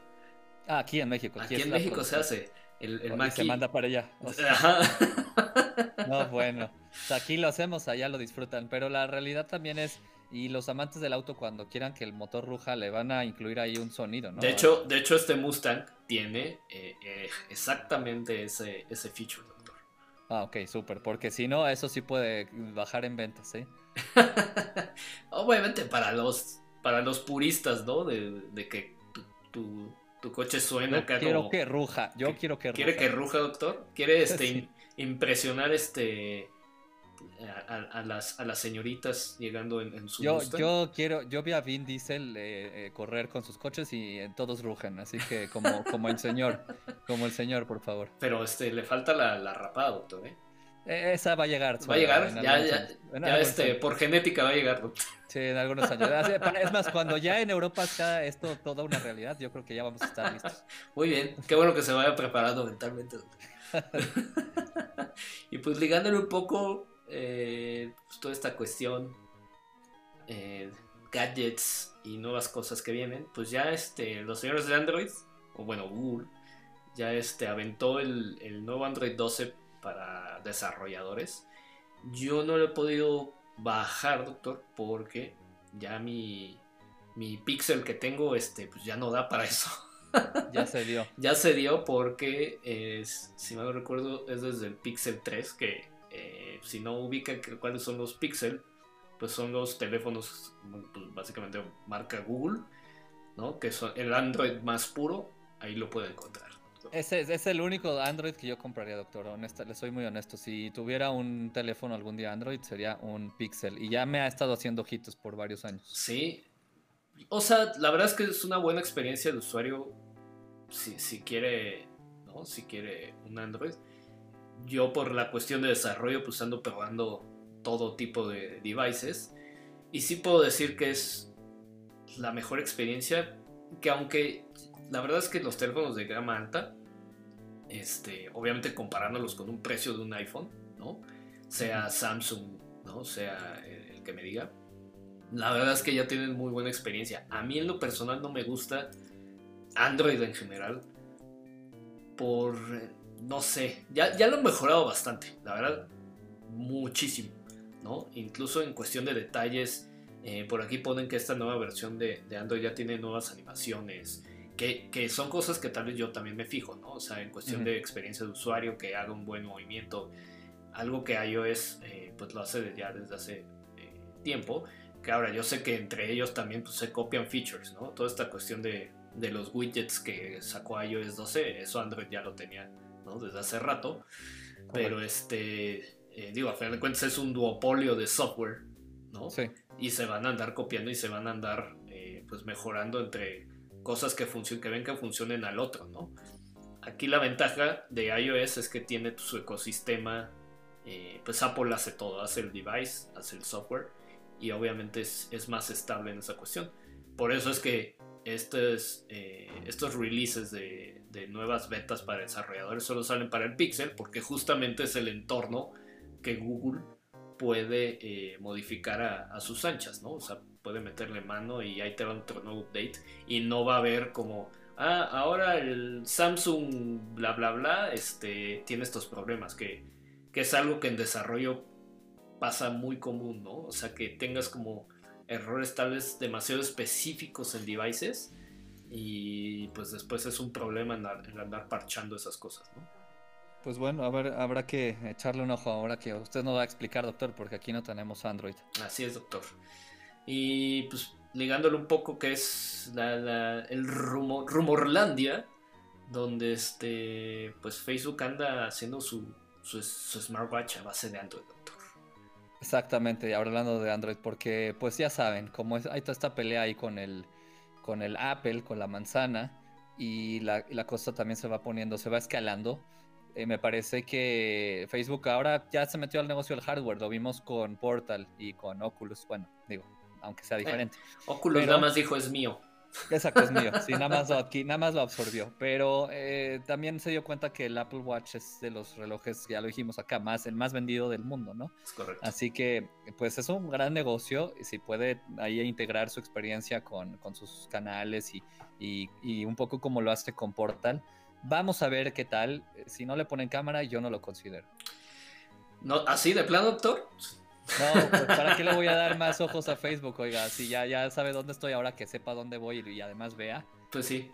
Ah, aquí en México. Aquí, en México se hace. El, el se manda para allá. no, bueno. aquí lo hacemos, allá lo disfrutan. Pero la realidad también es, y los amantes del auto cuando quieran que el motor ruja le van a incluir ahí un sonido, ¿no? De hecho, de hecho este Mustang tiene eh, eh, exactamente ese, ese feature. Ah, ok, súper. Porque si no, eso sí puede bajar en ventas, ¿eh? Obviamente para los, para los puristas, ¿no? De, de que tu tu coche suena acá quiero que ruja, yo quiero que ruja. ¿Quiere que ruja, doctor? ¿Quiere este, impresionar este a, las, a las señoritas llegando en, su yo, Yo quiero, yo vi a Vin Diesel eh, eh, correr con sus coches y eh, todos rujan, así que como, como el señor, como el señor, por favor. Pero este, le falta la, la rapada, doctor, ¿eh? Esa va a llegar. Va a llegar, ya, ya, ya este, por genética va a llegar. Sí, en algunos años. Es más, cuando ya en Europa sea esto toda una realidad, yo creo que ya vamos a estar listos. Muy bien, qué bueno que se vaya preparando mentalmente. y pues ligándole un poco eh, pues, toda esta cuestión, eh, gadgets y nuevas cosas que vienen, pues ya este, los señores de Android, o bueno, Google, ya este, aventó el, el nuevo Android 12 para desarrolladores. Yo no lo he podido bajar, doctor, porque ya mi, mi pixel que tengo, este, pues ya no da para eso. ya se dio. ya se dio porque, es, si mal no recuerdo, es desde el Pixel 3 que eh, si no ubican cuáles son los Pixel, pues son los teléfonos, pues básicamente marca Google, ¿no? Que son el Android más puro, ahí lo pueden encontrar. Ese es el único Android que yo compraría, doctor. Honesta, le soy muy honesto. Si tuviera un teléfono algún día Android, sería un Pixel. Y ya me ha estado haciendo ojitos por varios años. Sí. O sea, la verdad es que es una buena experiencia de usuario si, si quiere, ¿no? Si quiere un Android. Yo por la cuestión de desarrollo, pues ando probando todo tipo de devices. Y sí puedo decir que es la mejor experiencia. Que aunque la verdad es que los teléfonos de gama alta este, obviamente comparándolos con un precio de un iPhone, ¿no? Sea Samsung, ¿no? Sea el, que me diga. La verdad es que ya tienen muy buena experiencia. A mí en lo personal no me gusta Android en general. Por, no sé, ya, ya lo han mejorado bastante, la verdad, muchísimo, ¿no? Incluso en cuestión de detalles, eh, por aquí ponen que esta nueva versión de, de Android ya tiene nuevas animaciones, que, son cosas que tal vez yo también me fijo, ¿no? O sea, en cuestión de experiencia de usuario, que haga un buen movimiento, algo que iOS eh, pues lo hace ya desde hace eh, tiempo, que ahora yo sé que entre ellos también pues, se copian features, ¿no? Toda esta cuestión de, de los widgets que sacó iOS 12, eso Android ya lo tenía, ¿no? Desde hace rato, pero este, eh, digo, a final de cuentas es un duopolio de software, ¿no? Sí. Y se van a andar copiando y se van a andar pues mejorando entre cosas que, que ven que funcionen al otro, ¿no? Aquí la ventaja de iOS es que tiene su ecosistema, eh, pues Apple hace todo, hace el device, hace el software y obviamente es, más estable en esa cuestión. Por eso es que estos, eh, estos releases de, nuevas betas para desarrolladores solo salen para el Pixel porque justamente es el entorno que Google puede eh, modificar a, a, sus anchas, ¿no? O sea, puede meterle mano y ahí te va otro nuevo update y no va a haber como ah ahora el Samsung bla bla bla este tiene estos problemas que, que es algo que en desarrollo pasa muy común no o sea que tengas como errores tal vez demasiado específicos en devices y pues después es un problema en, andar parchando esas cosas no pues bueno, a ver, habrá que echarle un ojo ahora que usted nos va a explicar, doctor, porque aquí no tenemos Android. Así es, doctor. Y pues ligándolo un poco que es el rumor, Rumorlandia, donde este pues Facebook anda haciendo su, su, smartwatch a base de Android, doctor. Exactamente, y hablando de Android, porque pues ya saben, como hay toda esta pelea ahí con el, con el Apple, con la manzana, y la, la cosa también se va poniendo, se va escalando. Eh, me parece que Facebook ahora ya se metió al negocio del hardware, lo vimos con Portal y con Oculus, bueno, digo, aunque sea eh, diferente. Oculus nada más dijo es mío. Exacto, es mío. Sí, nada más lo, aquí, nada más lo absorbió. Pero eh, también se dio cuenta que el Apple Watch es de los relojes, ya lo dijimos acá, más el más vendido del mundo, ¿no? Es correcto. Así que, pues es un gran negocio. Y si puede ahí integrar su experiencia con, sus canales y, y, un poco como lo hace con Portal, vamos a ver qué tal. Si no le ponen cámara, yo no lo considero. No, ¿Así de plano, doctor? No, pues ¿para qué le voy a dar más ojos a Facebook? Oiga, si ya, ya sabe dónde estoy ahora, que sepa dónde voy y además vea. Pues sí.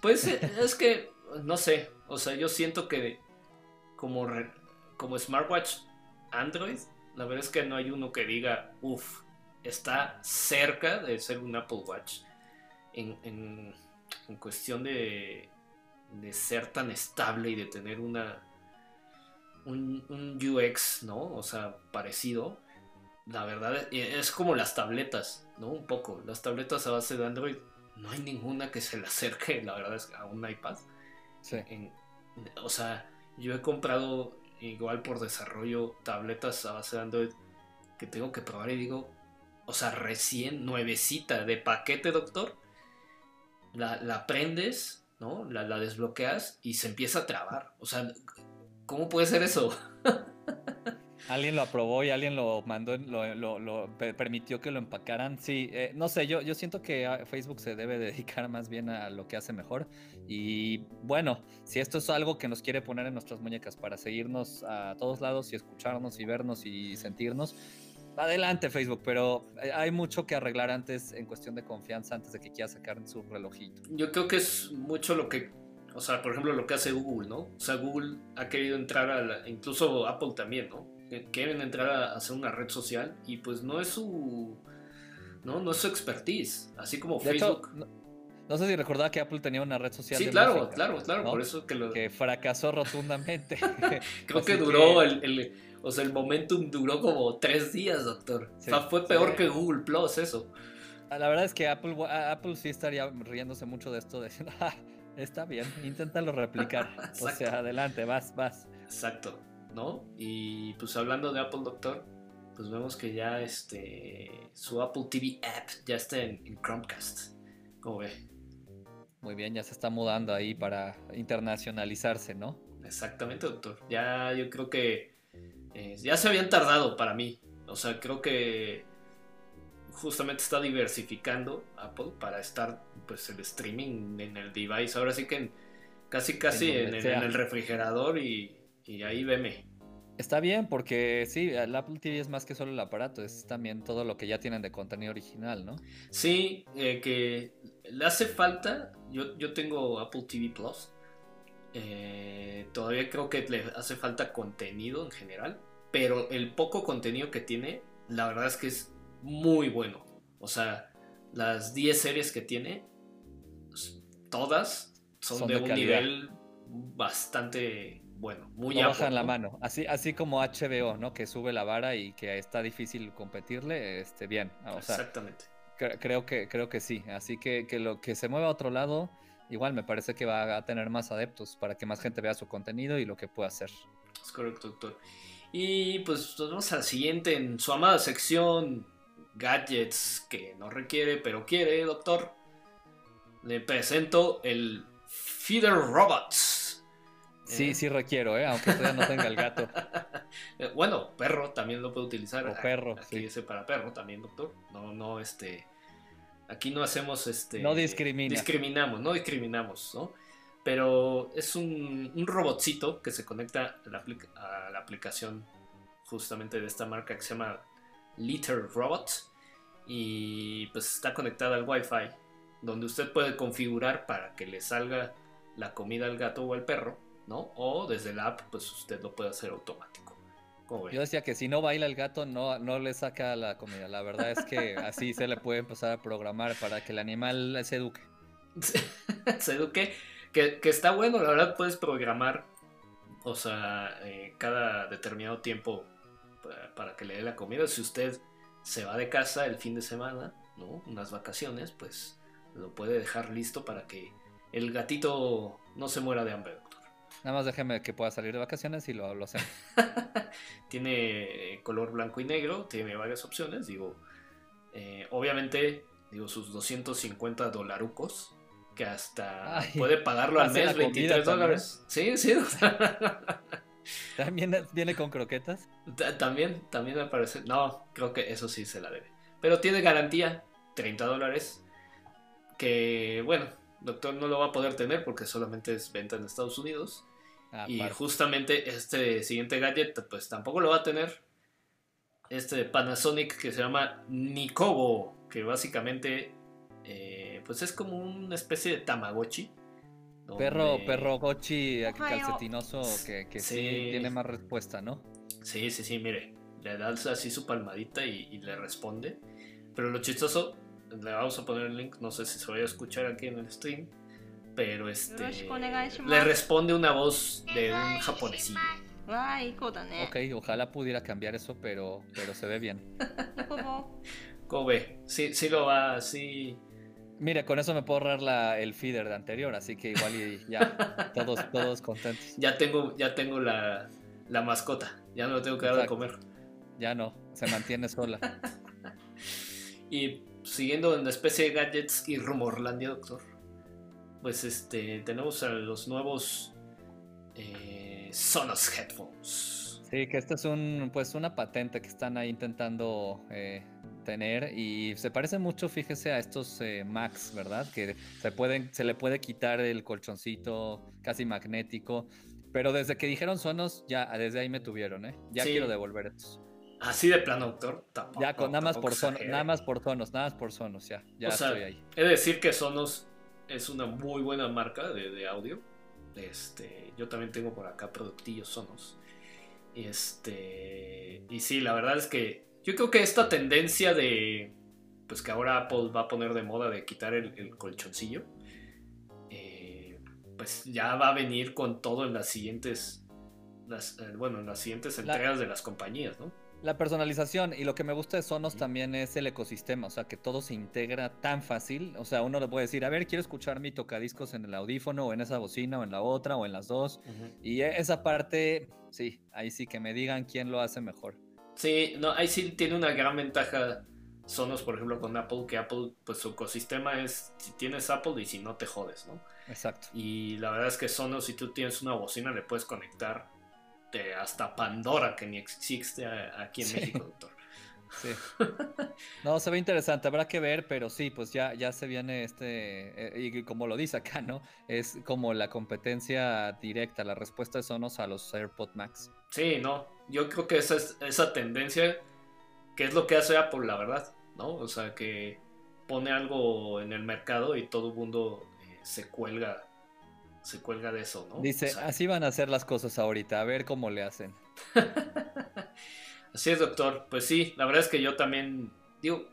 Pues eh, es que, no sé, o sea, yo siento que como, como smartwatch Android, la verdad es que no hay uno que diga, uff, está cerca de ser un Apple Watch en, en, cuestión de, de ser tan estable y de tener una un, un, UX, ¿no? O sea, parecido la verdad e, es como las tabletas, ¿no? Un poco. Las tabletas a base de Android, no hay ninguna que se le acerque, la verdad, es a un iPad. Sí. o sea, yo he comprado igual por desarrollo tabletas a base de Android que tengo que probar y digo, o sea, recién nuevecita de paquete, doctor. La, la prendes, ¿no? La, la desbloqueas y se empieza a trabar. O sea, ¿cómo puede ser eso? Alguien lo aprobó y alguien lo mandó, lo, permitió que lo empacaran. Sí, eh, no sé, yo, yo siento que ah, Facebook se debe dedicar más bien a lo que hace mejor. Y bueno, si esto es algo que nos quiere poner en nuestras muñecas para seguirnos a todos lados y escucharnos y vernos y sentirnos, adelante Facebook, pero eh, hay mucho que arreglar antes en cuestión de confianza, antes de que quiera sacar su relojito. Yo creo que es mucho lo que o sea, por ejemplo, lo que hace Google, ¿no? O sea, Google ha querido entrar a la, incluso Apple también, ¿no? Quieren entrar a hacer una red social y pues no es su no, no es su expertise, así como Facebook. No sé si recordaba que Apple tenía una red social. Sí, claro, claro, claro, por eso que lo... Que fracasó rotundamente. Creo que duró el, O sea, el momentum duró como tres días, doctor. o sea, fue peor que Google Plus eso. Ah, la verdad es que Apple, Apple sí estaría riéndose mucho de esto, diciendo, ah, está bien, inténtalo replicar. o sea, adelante, vas, vas. Exacto, ¿no? Y pues hablando de Apple, doctor, pues vemos que ya este su Apple TV app ya está en, en Chromecast. ¿Cómo ve? Muy bien, ya se está mudando ahí para internacionalizarse, ¿no? Exactamente, doctor. Ya yo creo que eh, ya se habían tardado para mí. O sea, creo que justamente está diversificando Apple para estar pues el streaming en el device. Ahora sí que casi casi en, el refrigerador y, y ahí veme. Está bien, porque sí, el Apple TV es más que solo el aparato, es también todo lo que ya tienen de contenido original, ¿no? Sí, eh, que le hace falta. Yo, yo tengo Apple TV Plus. Eh, todavía creo que le hace falta contenido en general. Pero el poco contenido que tiene, la verdad es que es muy bueno. O sea, las 10 series que tiene, todas son, de, un nivel bastante bueno, muy no bajan la mano. Así, así como HBO, ¿no? Que sube la vara y que está difícil competirle, este, bien. Exactamente. creo que, creo que sí. Así que, que lo que se mueva a otro lado, igual me parece que va a tener más adeptos para que más gente vea su contenido y lo que pueda hacer. Es correcto, doctor. Y pues nos vamos al siguiente en su amada sección gadgets que no requiere pero quiere, doctor. Le presento el Feeder Robots. Sí, ¿Eh? sí requiero, ¿eh? aunque todavía no tenga el gato. Eh, bueno, perro también lo puede utilizar. O perro. Aquí dice para perro también, doctor. No, no, este. Aquí no hacemos este. No discrimina. Discriminamos, no discriminamos, ¿no? Pero es un, un robotcito que se conecta a la, a la, aplicación justamente de esta marca que se llama Liter Robot. Y pues está conectada al Wi-Fi, donde usted puede configurar para que le salga la comida al gato o al perro ¿no? O desde la app, pues usted lo puede hacer automático. Yo decía que si no baila el gato, no, no le saca la comida. La verdad es que así se le puede empezar a programar para que el animal se eduque. se eduque, que, está bueno, la verdad puedes programar, o sea, eh, cada determinado tiempo para, que le dé la comida. Si usted se va de casa el fin de semana, ¿no? Unas vacaciones, pues lo puede dejar listo para que el gatito no se muera de hambre. Nada más déjeme que pueda salir de vacaciones y lo, lo hacemos. tiene color blanco y negro, tiene varias opciones. Digo, eh, obviamente, digo, sus 250 dolarucos, que hasta puede pagarlo al mes, 23 dólares. Sí, sí. ¿También viene con croquetas? También, también me parece. No, creo que eso sí se la debe. Pero tiene garantía, 30 dólares. Que bueno, doctor no lo va a poder tener porque solamente es venta en Estados Unidos. Ah, y justamente este siguiente gadget, pues tampoco lo va a tener. Este Panasonic que se llama Nikobo, que básicamente, eh, pues es como una especie de Tamagotchi. Perro, perro gochi calcetinoso que, sí. tiene más respuesta, ¿no? Sí, sí, sí, mire, le das así su palmadita y, le responde. Pero lo chistoso, le vamos a poner el link, no sé si se vaya a escuchar aquí en el stream pero este le responde una voz de un japonesillo. Ok, ojalá pudiera cambiar eso, pero, pero se ve bien. ¿Cómo ve? Sí, sí lo va, sí. Mira, con eso me puedo ahorrar el feeder de anterior, así que igual y ya, todos, todos contentos. Ya tengo, ya tengo la, la mascota, ya no lo tengo que dar de comer. Ya no, se mantiene sola. y siguiendo en la especie de gadgets y rumorlandia, doctor pues este, tenemos a los nuevos eh, Sonos Headphones. Sí, que esta es un, pues una patente que están ahí intentando eh, tener y se parece mucho, fíjese, a estos eh, Max, ¿verdad? Que se, pueden, se le puede quitar el colchoncito casi magnético, pero desde que dijeron Sonos, ya desde ahí me tuvieron, ¿eh? Ya quiero devolver estos. Así de plano, doctor. ya, con, nada, más por sonos, nada más por Sonos, nada más por Sonos, ya, ya estoy ahí. He de decir que Sonos es una muy buena marca de, audio. Este, yo también tengo por acá productillos sonos. Este, y sí, la verdad es que yo creo que esta tendencia de, pues que ahora Apple va a poner de moda de quitar el, colchoncillo, pues ya va a venir con todo en las siguientes, las, eh, bueno, en las siguientes entregas de las compañías, ¿no? La personalización y lo que me gusta de Sonos también es el ecosistema, o sea, que todo se integra tan fácil. O sea, uno le puede decir, a ver, quiero escuchar mi tocadiscos en el audífono o en esa bocina o en la otra o en las dos. Y e, esa parte, sí, ahí sí que me digan quién lo hace mejor. Sí, no, ahí sí tiene una gran ventaja Sonos, por ejemplo, con Apple, que Apple, pues su ecosistema es si tienes Apple y si no te jodes, ¿no? Exacto. Y la verdad es que Sonos, si tú tienes una bocina, le puedes conectar hasta Pandora, que ni existe aquí en México, doctor. Sí. No, se ve interesante, habrá que ver, pero sí, pues ya, ya se viene este, eh, y como lo dice acá, ¿no? Es como la competencia directa, la respuesta de Sonos a los AirPod Max. Sí, no, yo creo que esa es esa tendencia, que es lo que hace Apple, la verdad, ¿no? O sea, que pone algo en el mercado y todo el mundo eh, se cuelga se cuelga de eso, ¿no? Dice, así van a ser las cosas ahorita, a ver cómo le hacen. así es, doctor. Pues sí, la verdad es que yo también, digo,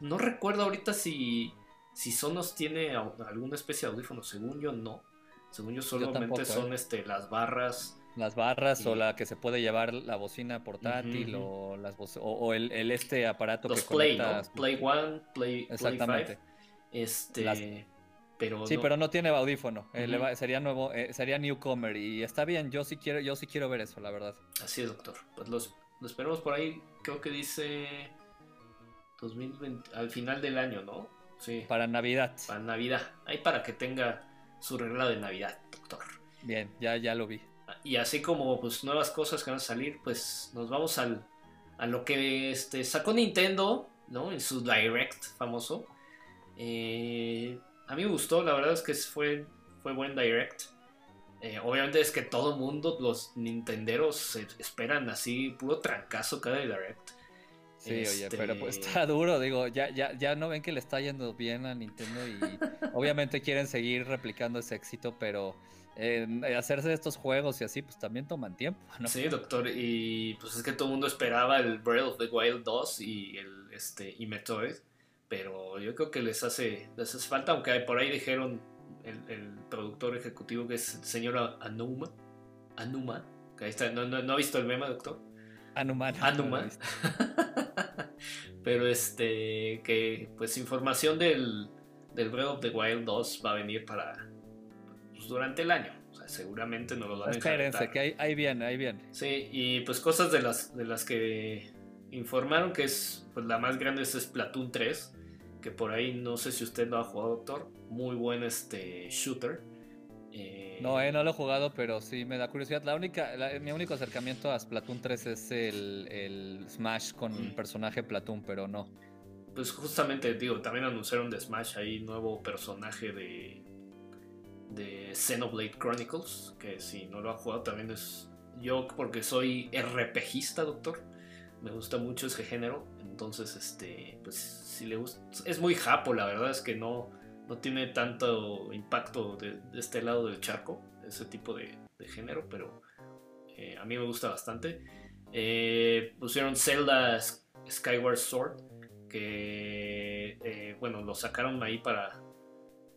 no recuerdo ahorita si, si Sonos tiene alguna especie de audífono, según yo no. Según yo solamente son ¿eh? este, las barras. Las barras o la que se puede llevar la bocina portátil o las o, el, este aparato Los que Play, Play One, Play, Exactamente. Este sí, pero no tiene audífono. Eh, sería nuevo, eh, sería newcomer y está bien. Yo sí quiero, yo sí quiero ver eso, la verdad. Así es, doctor. Pues los, esperamos por ahí. Creo que dice 2020, al final del año, ¿no? Sí. Para Navidad. Para Navidad. Ahí para que tenga su regla de Navidad, doctor. Bien, ya, ya lo vi. Y así como pues nuevas cosas que van a salir, pues nos vamos al, a lo que este, sacó Nintendo, ¿no? En su Direct famoso. Eh, a mí me gustó, la verdad es que fue, fue buen direct. Eh, obviamente es que todo mundo, los nintenderos esperan así, puro trancazo cada direct. Sí, oye, pero pues este está duro, digo, ya, ya, ya no ven que le está yendo bien a Nintendo y obviamente quieren seguir replicando ese éxito, pero eh, hacerse estos juegos y así, pues también toman tiempo, ¿no? Sí, doctor, y pues es que todo el mundo esperaba el Breath of the Wild 2 y el este y Metroid pero yo creo que les hace, les hace falta, aunque por ahí dijeron el, productor ejecutivo que es el señor Anuma, Anuma, que ahí está, no, no, ha visto el meme, doctor. Anuma. Anuma. pero este, que pues información del, del Breath of the Wild 2 va a venir para, pues, durante el año. O sea, seguramente no lo van a Espérense, que ahí, ahí viene, ahí viene. Sí, y pues cosas de las, de las que informaron que es, pues la más grande es Splatoon 3 que por ahí no sé si usted lo ha jugado, doctor. Muy buen este shooter. Eh, no, eh, no lo he jugado, pero sí me da curiosidad. La única, mi único acercamiento a Splatoon 3 es el, Smash con el personaje Platoon, pero no. Pues justamente, digo, también anunciaron de Smash ahí nuevo personaje de, de Xenoblade Chronicles, que si no lo ha jugado también es... Yo porque soy RPGista, doctor, me gusta mucho ese género, entonces, este, pues le gusta. Es muy japo, la verdad es que no, no tiene tanto impacto de, este lado del charco, ese tipo de, género, pero eh, a mí me gusta bastante. Eh, pusieron Zelda Skyward Sword, que eh, bueno, lo sacaron ahí para,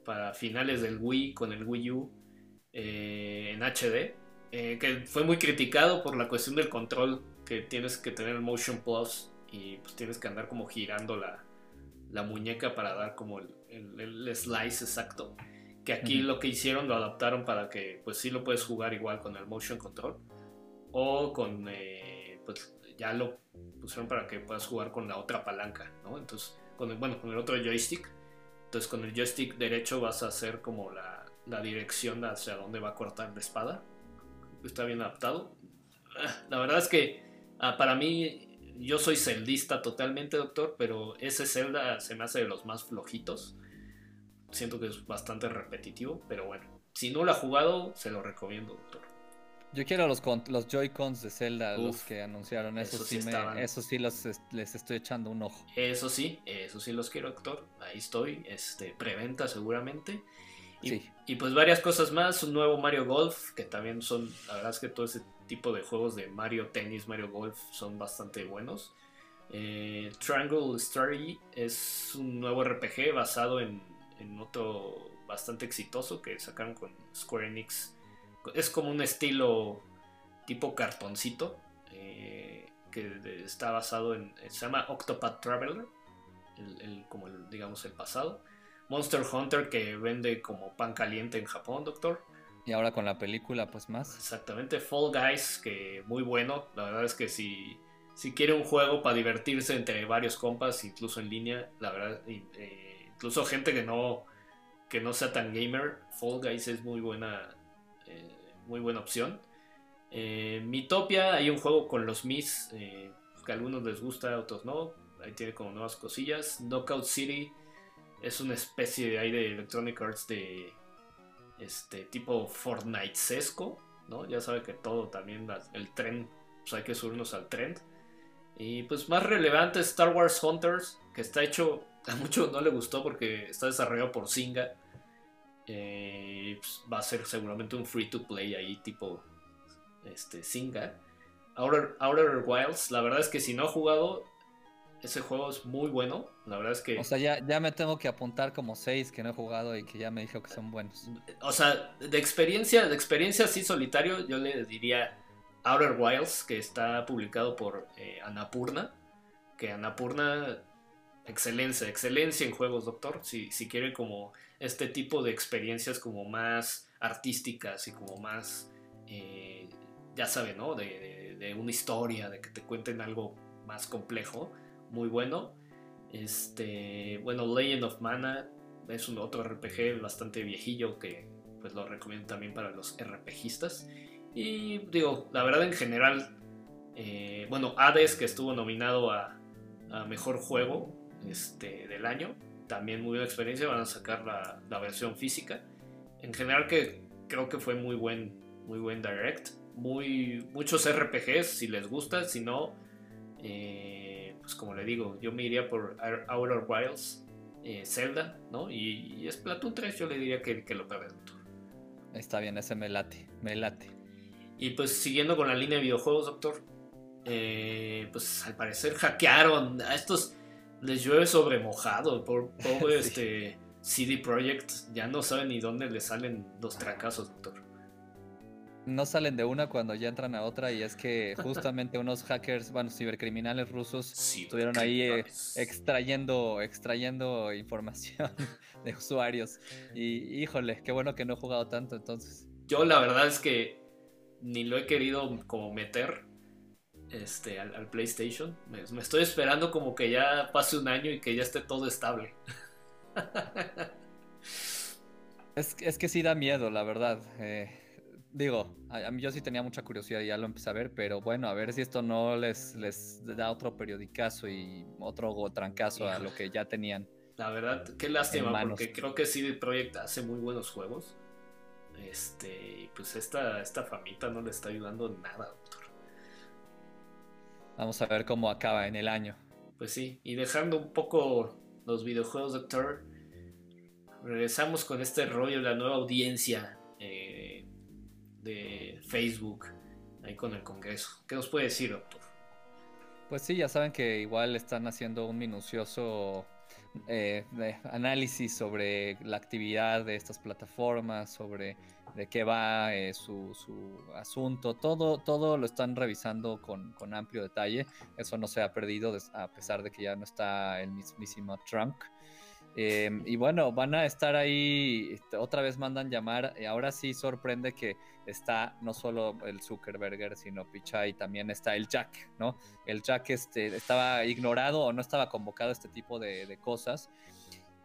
para finales del Wii con el Wii U en HD, que fue muy criticado por la cuestión del control que tienes que tener el Motion Plus y pues tienes que andar como girando la, la muñeca para dar como el, slice exacto. Que aquí lo que hicieron lo adaptaron para que pues sí lo puedes jugar igual con el motion control o con eh, pues ya lo pusieron para que puedas jugar con la otra palanca, ¿no? Entonces, con el, bueno, con el otro joystick. Entonces con el joystick derecho vas a hacer como la, la dirección hacia dónde va a cortar la espada. Está bien adaptado. Ah, la verdad es que ah, para mí yo soy celdista totalmente, doctor, pero ese Zelda se me hace de los más flojitos. Siento que es bastante repetitivo, pero bueno, si no lo ha jugado, se lo recomiendo, doctor. Yo quiero los, los Joy-Cons de Zelda, los que anunciaron. Eso sí, eso sí los, les estoy echando un ojo. Eso sí, eso sí los quiero, doctor. Ahí estoy, este, preventa seguramente. Y, y pues varias cosas más, un nuevo Mario Golf, que también son, la verdad es que todo ese tipo de juegos de Mario Tennis, Mario Golf son bastante buenos. Eh, Triangle Story es un nuevo RPG basado en, otro bastante exitoso que sacaron con Square Enix. Es como un estilo tipo cartoncito eh, que está basado en. Se llama Octopath Traveler, el, como digamos el pasado. Monster Hunter que vende como pan caliente en Japón, doctor. Y ahora con la película, pues más. Exactamente, Fall Guys, que muy bueno. La verdad es que si, si quiere un juego para divertirse entre varios compas, incluso en línea, la verdad, eh, incluso gente que no, que no sea tan gamer, Fall Guys es muy buena, eh, muy buena opción. Eh, Mitopia, hay un juego con los Mis, que a algunos les gusta, a otros no. Ahí tiene como nuevas cosillas. Knockout City es una especie de, ahí de Electronic Arts de este tipo Fortnite-sesco, ¿no? Ya sabe que todo también, el tren, pues hay que subirnos al tren. Y pues más relevante Star Wars Hunters, que está hecho, a muchos no le gustó porque está desarrollado por Zynga. Eh, pues va a ser seguramente un free to play ahí tipo este, Zynga. Outer, Outer Wilds, la verdad es que si no ha jugado, ese juego es muy bueno. La verdad es que. O sea, ya, ya me tengo que apuntar como seis que no he jugado y que ya me dijo que son buenos. O sea, de experiencia, de experiencia así solitario, yo le diría Outer Wilds, que está publicado por eh, Anapurna. Que Anapurna, excelencia, excelencia en juegos, doctor. Si, si quiere como este tipo de experiencias como más artísticas y como más, eh, ya sabe, ¿no? De, de, una historia, de que te cuenten algo más complejo muy bueno. Este, bueno, Legend of Mana es un otro RPG bastante viejillo que pues lo recomiendo también para los RPGistas. Y digo, la verdad en general, eh, bueno, Hades que estuvo nominado a, Mejor Juego este, del año, también muy buena experiencia, van a sacar la, versión física. En general que creo que fue muy buen, muy buen direct. Muy, muchos RPGs si les gusta, si no... Eh, pues como le digo, yo me iría por Outer Wilds, eh, Zelda, ¿no? Y, y, Splatoon 3 yo le diría que, que lo pague doctor. Está bien, ese me late, me late. Y pues siguiendo con la línea de videojuegos, doctor, eh, pues al parecer hackearon a estos, les llueve sobre mojado, por pobre este CD Projekt, ya no saben ni dónde le salen los fracasos, doctor no salen de una cuando ya entran a otra y es que justamente unos hackers, bueno, cibercriminales rusos estuvieron ahí eh, extrayendo, extrayendo información de usuarios y híjole, qué bueno que no he jugado tanto entonces. Yo la verdad es que ni lo he querido como meter este, al, PlayStation. Me, estoy esperando como que ya pase un año y que ya esté todo estable. es, es que sí da miedo, la verdad. Eh, digo, a, mí yo sí tenía mucha curiosidad y ya lo empecé a ver, pero bueno, a ver si esto no les, les da otro periodicazo y otro trancazo a lo que ya tenían. La verdad, qué lástima, porque creo que CD Projekt hace muy buenos juegos. Este, y pues esta, esta famita no le está ayudando nada, doctor. Vamos a ver cómo acaba en el año. Pues sí, y dejando un poco los videojuegos, doctor, regresamos con este rollo de la nueva audiencia. Eh, de Facebook ahí con el Congreso. ¿Qué nos puede decir, doctor? Pues sí, ya saben que igual están haciendo un minucioso eh, análisis sobre la actividad de estas plataformas, sobre de qué va eh, su, asunto, todo, todo lo están revisando con, con, amplio detalle, eso no se ha perdido a pesar de que ya no está el mismísimo Trump. Em, y bueno, van a estar ahí, este, otra vez mandan llamar, y ahora sí sorprende que está no solo el Zuckerberger, sino Pichai, también está el Jack, ¿no? El Jack este, estaba ignorado o no estaba convocado a este tipo de, de cosas.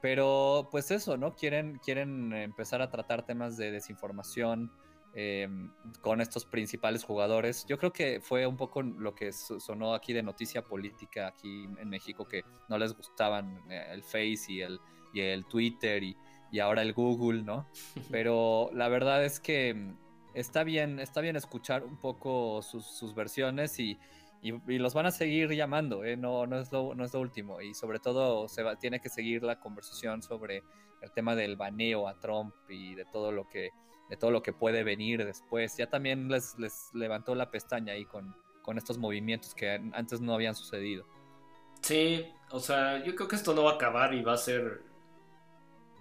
Pero pues eso, ¿no? Quieren, quieren empezar a tratar temas de desinformación, Em, con estos principales jugadores. Yo creo que fue un poco lo que sonó aquí de noticia política aquí en México, que no les gustaban eh, el Face y el, y el Twitter y, ahora el Google, ¿no? Pero la verdad es que mm, está bien, está bien escuchar un poco sus, versiones y, los van a seguir llamando, ¿eh? no, no, es lo, no es lo último. Y sobre todo se va, tiene que seguir la conversación sobre el tema del baneo a Trump y de todo lo que de todo lo que puede venir después. Ya también les, les levantó la pestaña ahí con, con estos movimientos que antes no habían sucedido. Sí, o sea, yo creo que esto no va a acabar y va a ser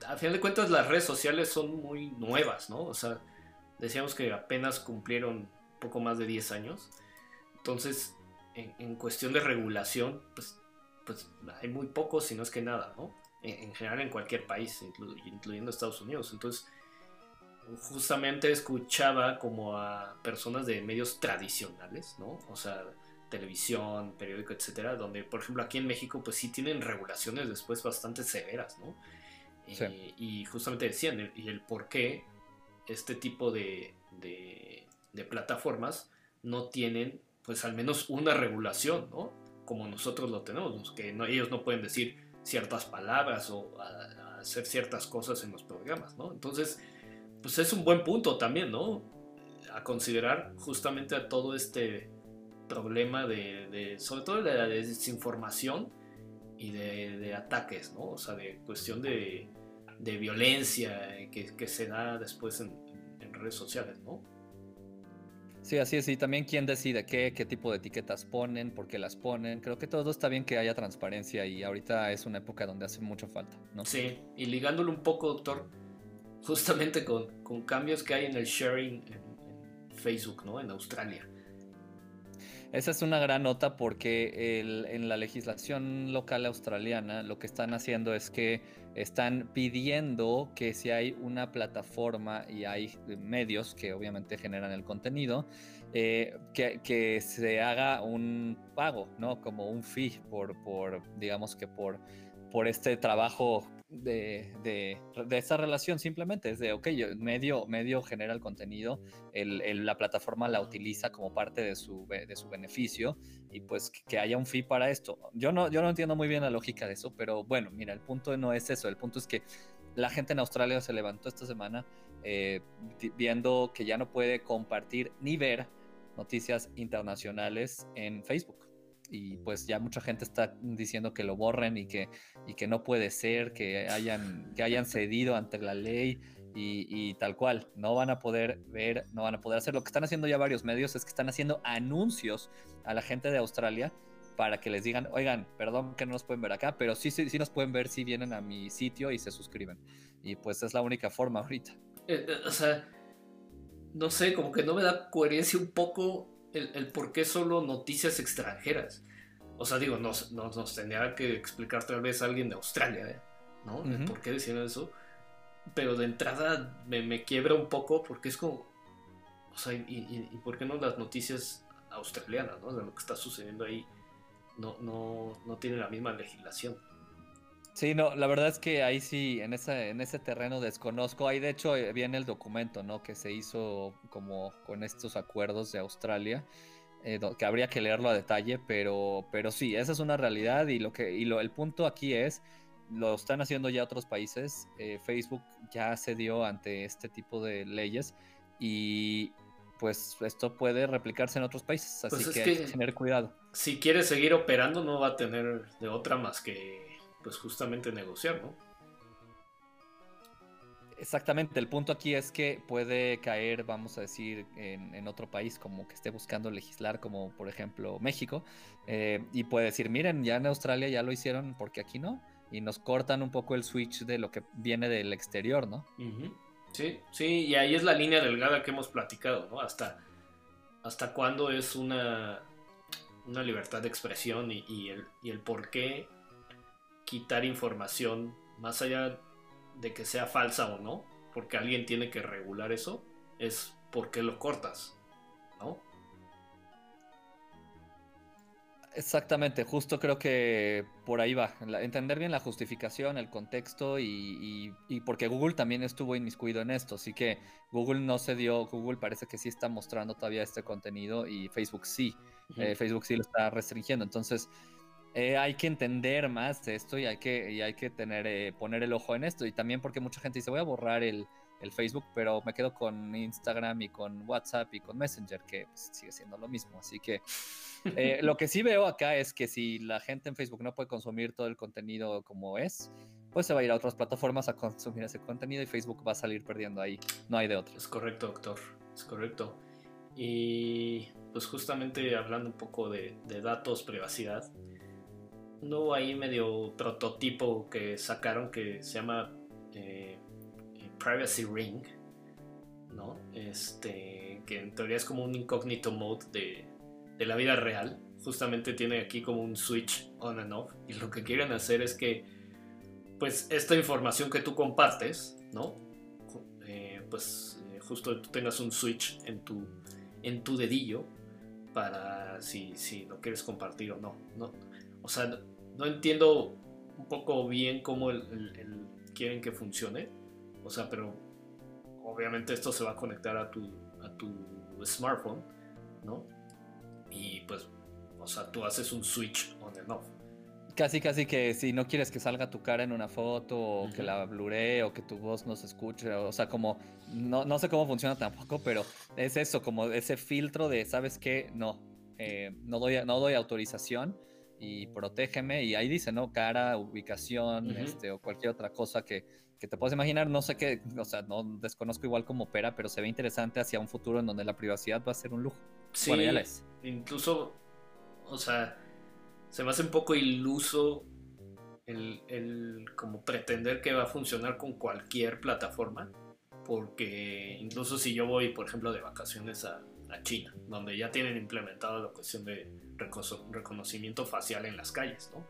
a final de cuentas las redes sociales son muy nuevas, ¿no? O sea, decíamos que apenas cumplieron poco más de 10 años. Entonces, en, cuestión de regulación, pues, pues hay muy poco, si no es que nada, ¿no? En, general en cualquier país, incluyendo Estados Unidos. Entonces, justamente escuchaba como a personas de medios tradicionales, ¿no? O sea, televisión, periódico, etcétera, donde, por ejemplo, aquí en México, pues sí tienen regulaciones después bastante severas, ¿no? Y justamente decían, y el por qué este tipo de, de, plataformas no tienen, pues al menos una regulación, ¿no? Como nosotros lo tenemos, que no, ellos no pueden decir ciertas palabras o hacer ciertas cosas en los programas, ¿no? Entonces, pues es un buen punto también, ¿no? A considerar justamente a todo este problema de, sobre todo de la desinformación y de, ataques, ¿no? O sea, de cuestión de, de violencia que, que, se da después en, en, redes sociales, ¿no? Sí, así es. Y también quién decide qué, qué tipo de etiquetas ponen, por qué las ponen. Creo que todo está bien que haya transparencia y ahorita es una época donde hace mucha falta, ¿no? Sí, y ligándolo un poco, doctor, justamente con, con cambios que hay en el sharing en, Facebook, ¿no? En Australia. Esa es una gran nota porque en la legislación local australiana lo que están haciendo es que están pidiendo que si hay una plataforma y hay medios que obviamente generan el contenido, eh, que, que, se haga un pago, ¿no? Como un fee por, por digamos que por, por este trabajo de, de, esa relación simplemente es de, ok, medio, medio genera el contenido, el, la plataforma la utiliza como parte de su, de su beneficio y pues que haya un fee para esto. Yo no, yo no entiendo muy bien la lógica de eso, pero bueno, mira, el punto no es eso, el punto es que la gente en Australia se levantó esta semana eh, viendo que ya no puede compartir ni ver noticias internacionales en Facebook y pues ya mucha gente está diciendo que lo borren y que, y que no puede ser, que hayan, que hayan cedido ante la ley y, tal cual. No van a poder ver, no van a poder hacer. Lo que están haciendo ya varios medios es que están haciendo anuncios a la gente de Australia para que les digan, oigan, perdón que no nos pueden ver acá, pero sí, sí, sí nos pueden ver si vienen a mi sitio y se suscriben. Y pues es la única forma ahorita. Eh, eh, o sea, no sé, como que no me da coherencia un poco el, por qué solo noticias extranjeras. O sea, digo, nos, nos, tendría que explicar tal vez alguien de Australia, ¿eh? ¿no? ¿Por qué decían eso? Pero de entrada me, me, quiebra un poco porque es como. O sea, y, y, por qué no las noticias australianas, ¿no? De lo que está sucediendo ahí no, no, no tiene la misma legislación. Sí, no, la verdad es que ahí sí, en ese, en ese terreno desconozco. Ahí de hecho eh, viene el documento, ¿no? Que se hizo como con estos acuerdos de Australia, eh, que habría que leerlo a detalle, pero, pero sí, esa es una realidad y lo que, y lo, el punto aquí es, lo están haciendo ya otros países. Eh, Facebook ya se dio ante este tipo de leyes y pues esto puede replicarse en otros países, así pues que, hay que tener cuidado. Si quiere seguir operando, no va a tener de otra más que pues justamente negociar, ¿no? Exactamente, el punto aquí es que puede caer, vamos a decir, en, otro país como que esté buscando legislar, como por ejemplo México, eh, y puede decir, miren, ya en Australia ya lo hicieron, porque aquí no, y nos cortan un poco el switch de lo que viene del exterior, ¿no? Sí, sí, y ahí es la línea delgada que hemos platicado, ¿no? Hasta, hasta cuándo es una, una libertad de expresión y, el, y el por qué quitar información, más allá de que sea falsa o no, porque alguien tiene que regular eso, es por qué lo cortas, ¿no? Exactamente, justo creo que por ahí va. Entender bien la justificación, el contexto y, porque Google también estuvo inmiscuido en esto. Así que Google no se dio, Google parece que sí está mostrando todavía este contenido y Facebook sí. Eh, Facebook sí lo está restringiendo. Entonces, eh, hay que entender más esto y hay que, y hay que tener, eh, poner el ojo en esto. Y también porque mucha gente dice, voy a borrar el, Facebook, pero me quedo con Instagram y con WhatsApp y con Messenger, que pues, sigue siendo lo mismo. Así que eh, lo que sí veo acá es que si la gente en Facebook no puede consumir todo el contenido como es, pues se va a ir a otras plataformas a consumir ese contenido y Facebook va a salir perdiendo ahí. No hay de otro. Es correcto, doctor. Es correcto. Y pues justamente hablando un poco de, de datos, privacidad, no ahí medio prototipo que sacaron que se llama eh, Privacy Ring, ¿no? Este, que en teoría es como un incógnito mode de, de la vida real. Justamente tiene aquí como un switch on and off. Y lo que quieren hacer es que, pues, esta información que tú compartes, ¿no? Eh, pues, eh, justo tú tengas un switch en tu, en tu dedillo para si, si lo quieres compartir o no, no. O sea, no entiendo un poco bien cómo el, quieren que funcione. O sea, pero obviamente esto se va a conectar a tu, a tu smartphone, ¿no? Y pues, o sea, tú haces un switch on and off. Casi, casi que si no quieres que salga tu cara en una foto, o que la bluree, o que tu voz no se escuche, o sea, como, no, no sé cómo funciona tampoco, pero es eso, como ese filtro de, ¿sabes qué? No, eh, no, doy, no doy autorización y protégeme. Y ahí dice, ¿no? Cara, ubicación, este, o cualquier otra cosa que, que, te puedas imaginar. No sé qué, o sea, no desconozco igual cómo opera, pero se ve interesante hacia un futuro en donde la privacidad va a ser un lujo. Sí, bueno, ya incluso, o sea, se me hace un poco iluso el, el, como pretender que va a funcionar con cualquier plataforma. Porque incluso si yo voy, por ejemplo, de vacaciones a, a China, donde ya tienen implementado la cuestión de reconocimiento facial en las calles, ¿no?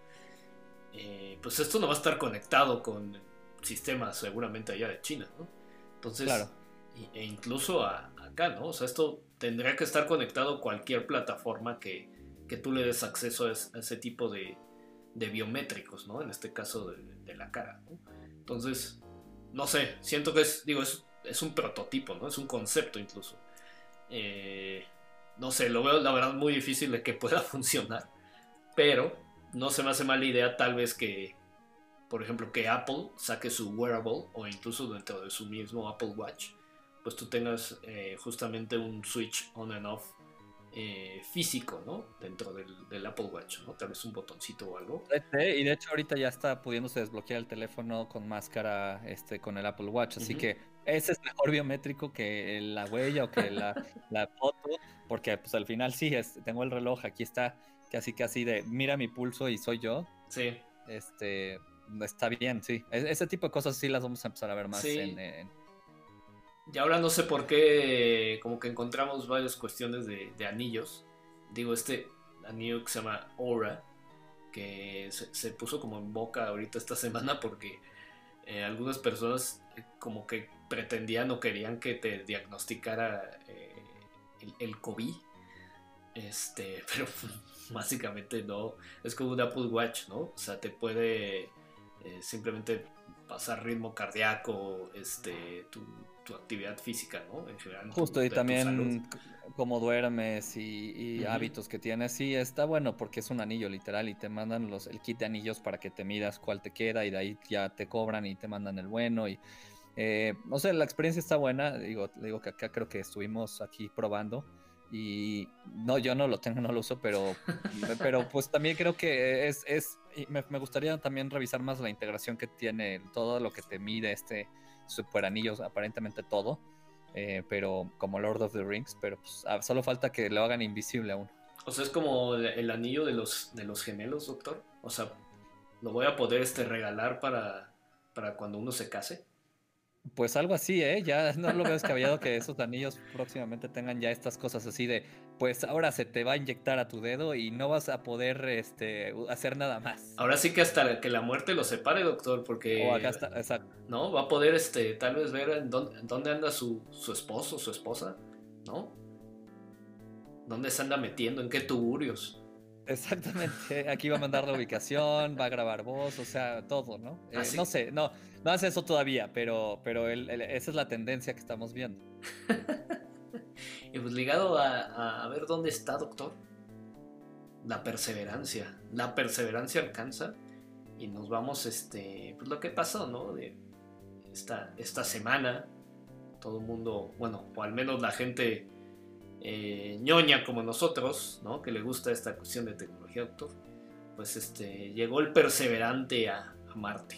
Eh, pues esto no va a estar conectado con sistemas seguramente allá de China, ¿no? Entonces, e incluso acá, ¿no? O sea, esto tendría que estar conectado a cualquier plataforma que, que tú le des acceso a, ese tipo de, de, biométricos, ¿no? En este caso de, la cara, ¿no? Entonces, no sé, siento que es, digo, es, es un prototipo, ¿no? Es un concepto incluso. Eh, no sé, lo veo la verdad muy difícil de que pueda funcionar. Pero no se me hace mala idea tal vez que, por ejemplo, que Apple saque su wearable o incluso dentro de su mismo Apple Watch, pues tú tengas eh, justamente un switch on and off eh, físico, ¿no? Dentro del, Apple Watch, ¿no? Tal vez un botoncito o algo. Y de hecho ahorita ya está pudiéndose desbloquear el teléfono con máscara este, con el Apple Watch, así que ese es mejor biométrico que la huella o que la, foto, porque pues al final sí, es, tengo el reloj, aquí está casi casi de mira mi pulso y soy yo. Sí. Este, está bien, sí. E, ese tipo de cosas sí las vamos a empezar a ver más en, Y ahora no sé por qué, como que encontramos varias cuestiones de, anillos. Digo, este anillo que se llama Aura, que se, puso como en boca ahorita esta semana porque eh, algunas personas eh, como que pretendían o querían que te diagnosticara eh, el, COVID. Este, pero básicamente no. Es como un Apple Watch, ¿no? O sea, te puede eh, simplemente pasar ritmo cardíaco, este, tu, actividad física, ¿no? En general. Justo, y también cómo duermes y, hábitos que tienes. Sí, está bueno porque es un anillo literal y te mandan los, el kit de anillos para que te midas cuál te queda y de ahí ya te cobran y te mandan el bueno y eh, no sé, la experiencia está buena. Digo, digo que acá creo que estuvimos aquí probando. Y no, yo no lo tengo, no lo uso, pero, pero pues también creo que es, es me, me, gustaría también revisar más la integración que tiene todo lo que te mide este super anillos, aparentemente todo, eh, pero como Lord of the Rings, pero pues ah, solo falta que lo hagan invisible aún. O sea, es como el anillo de los, de los gemelos, doctor. O sea, lo voy a poder este, regalar para, para cuando uno se case. Pues algo así, ¿eh? Ya no lo veo descabellado que esos anillos próximamente tengan ya estas cosas así de, pues ahora se te va a inyectar a tu dedo y no vas a poder este, hacer nada más. Ahora sí que hasta que la muerte lo separe, doctor, porque... O acá está, exacto. ¿No? Va a poder este, tal vez ver en dónde, anda su, su esposo, su esposa, ¿no? ¿Dónde se anda metiendo? ¿En qué tuburios? Exactamente, aquí va a mandar la ubicación, va a grabar voz, o sea, todo, ¿no? Eh, no sé, no, no hace eso todavía, pero, pero esa es la tendencia que estamos viendo. y pues ligado a, ver dónde está, doctor, la perseverancia. La perseverancia alcanza y nos vamos, este, pues lo que pasó, ¿no? De esta, esta semana, todo el mundo, bueno, o al menos la gente eh, ñoña como nosotros, ¿no? Que le gusta esta cuestión de tecnología, doctor. Pues este, llegó el perseverante a, Marte.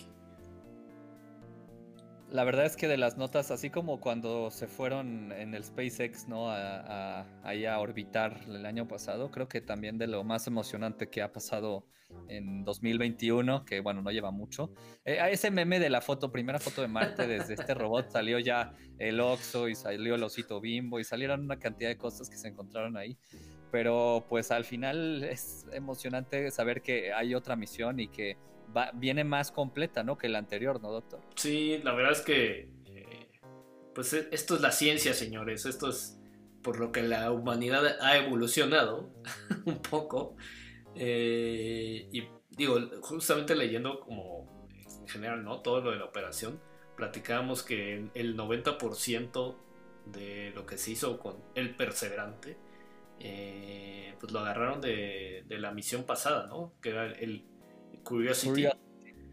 La verdad es que de las notas, así como cuando se fueron en el SpaceX, ¿no? A, ahí a orbitar el año pasado, creo que también de lo más emocionante que ha pasado en 2021, que bueno, no lleva mucho. Eh, a ese meme de la foto, primera foto de Marte desde este robot, salió ya el Oxo y salió el osito bimbo y salieron una cantidad de cosas que se encontraron ahí. Pero pues al final es emocionante saber que hay otra misión y que viene más completa, ¿no? Que la anterior, ¿no, doctor? Sí, la verdad es que, eh, pues e, esto es la ciencia, señores. Esto es por lo que la humanidad ha evolucionado un poco. Eh, y digo, justamente leyendo como en general, ¿no? Todo lo de la operación, platicábamos que el 90% de lo que se hizo con el Perseverante, eh, pues lo agarraron de, de, la misión pasada, ¿no? Que era el, Curiosity.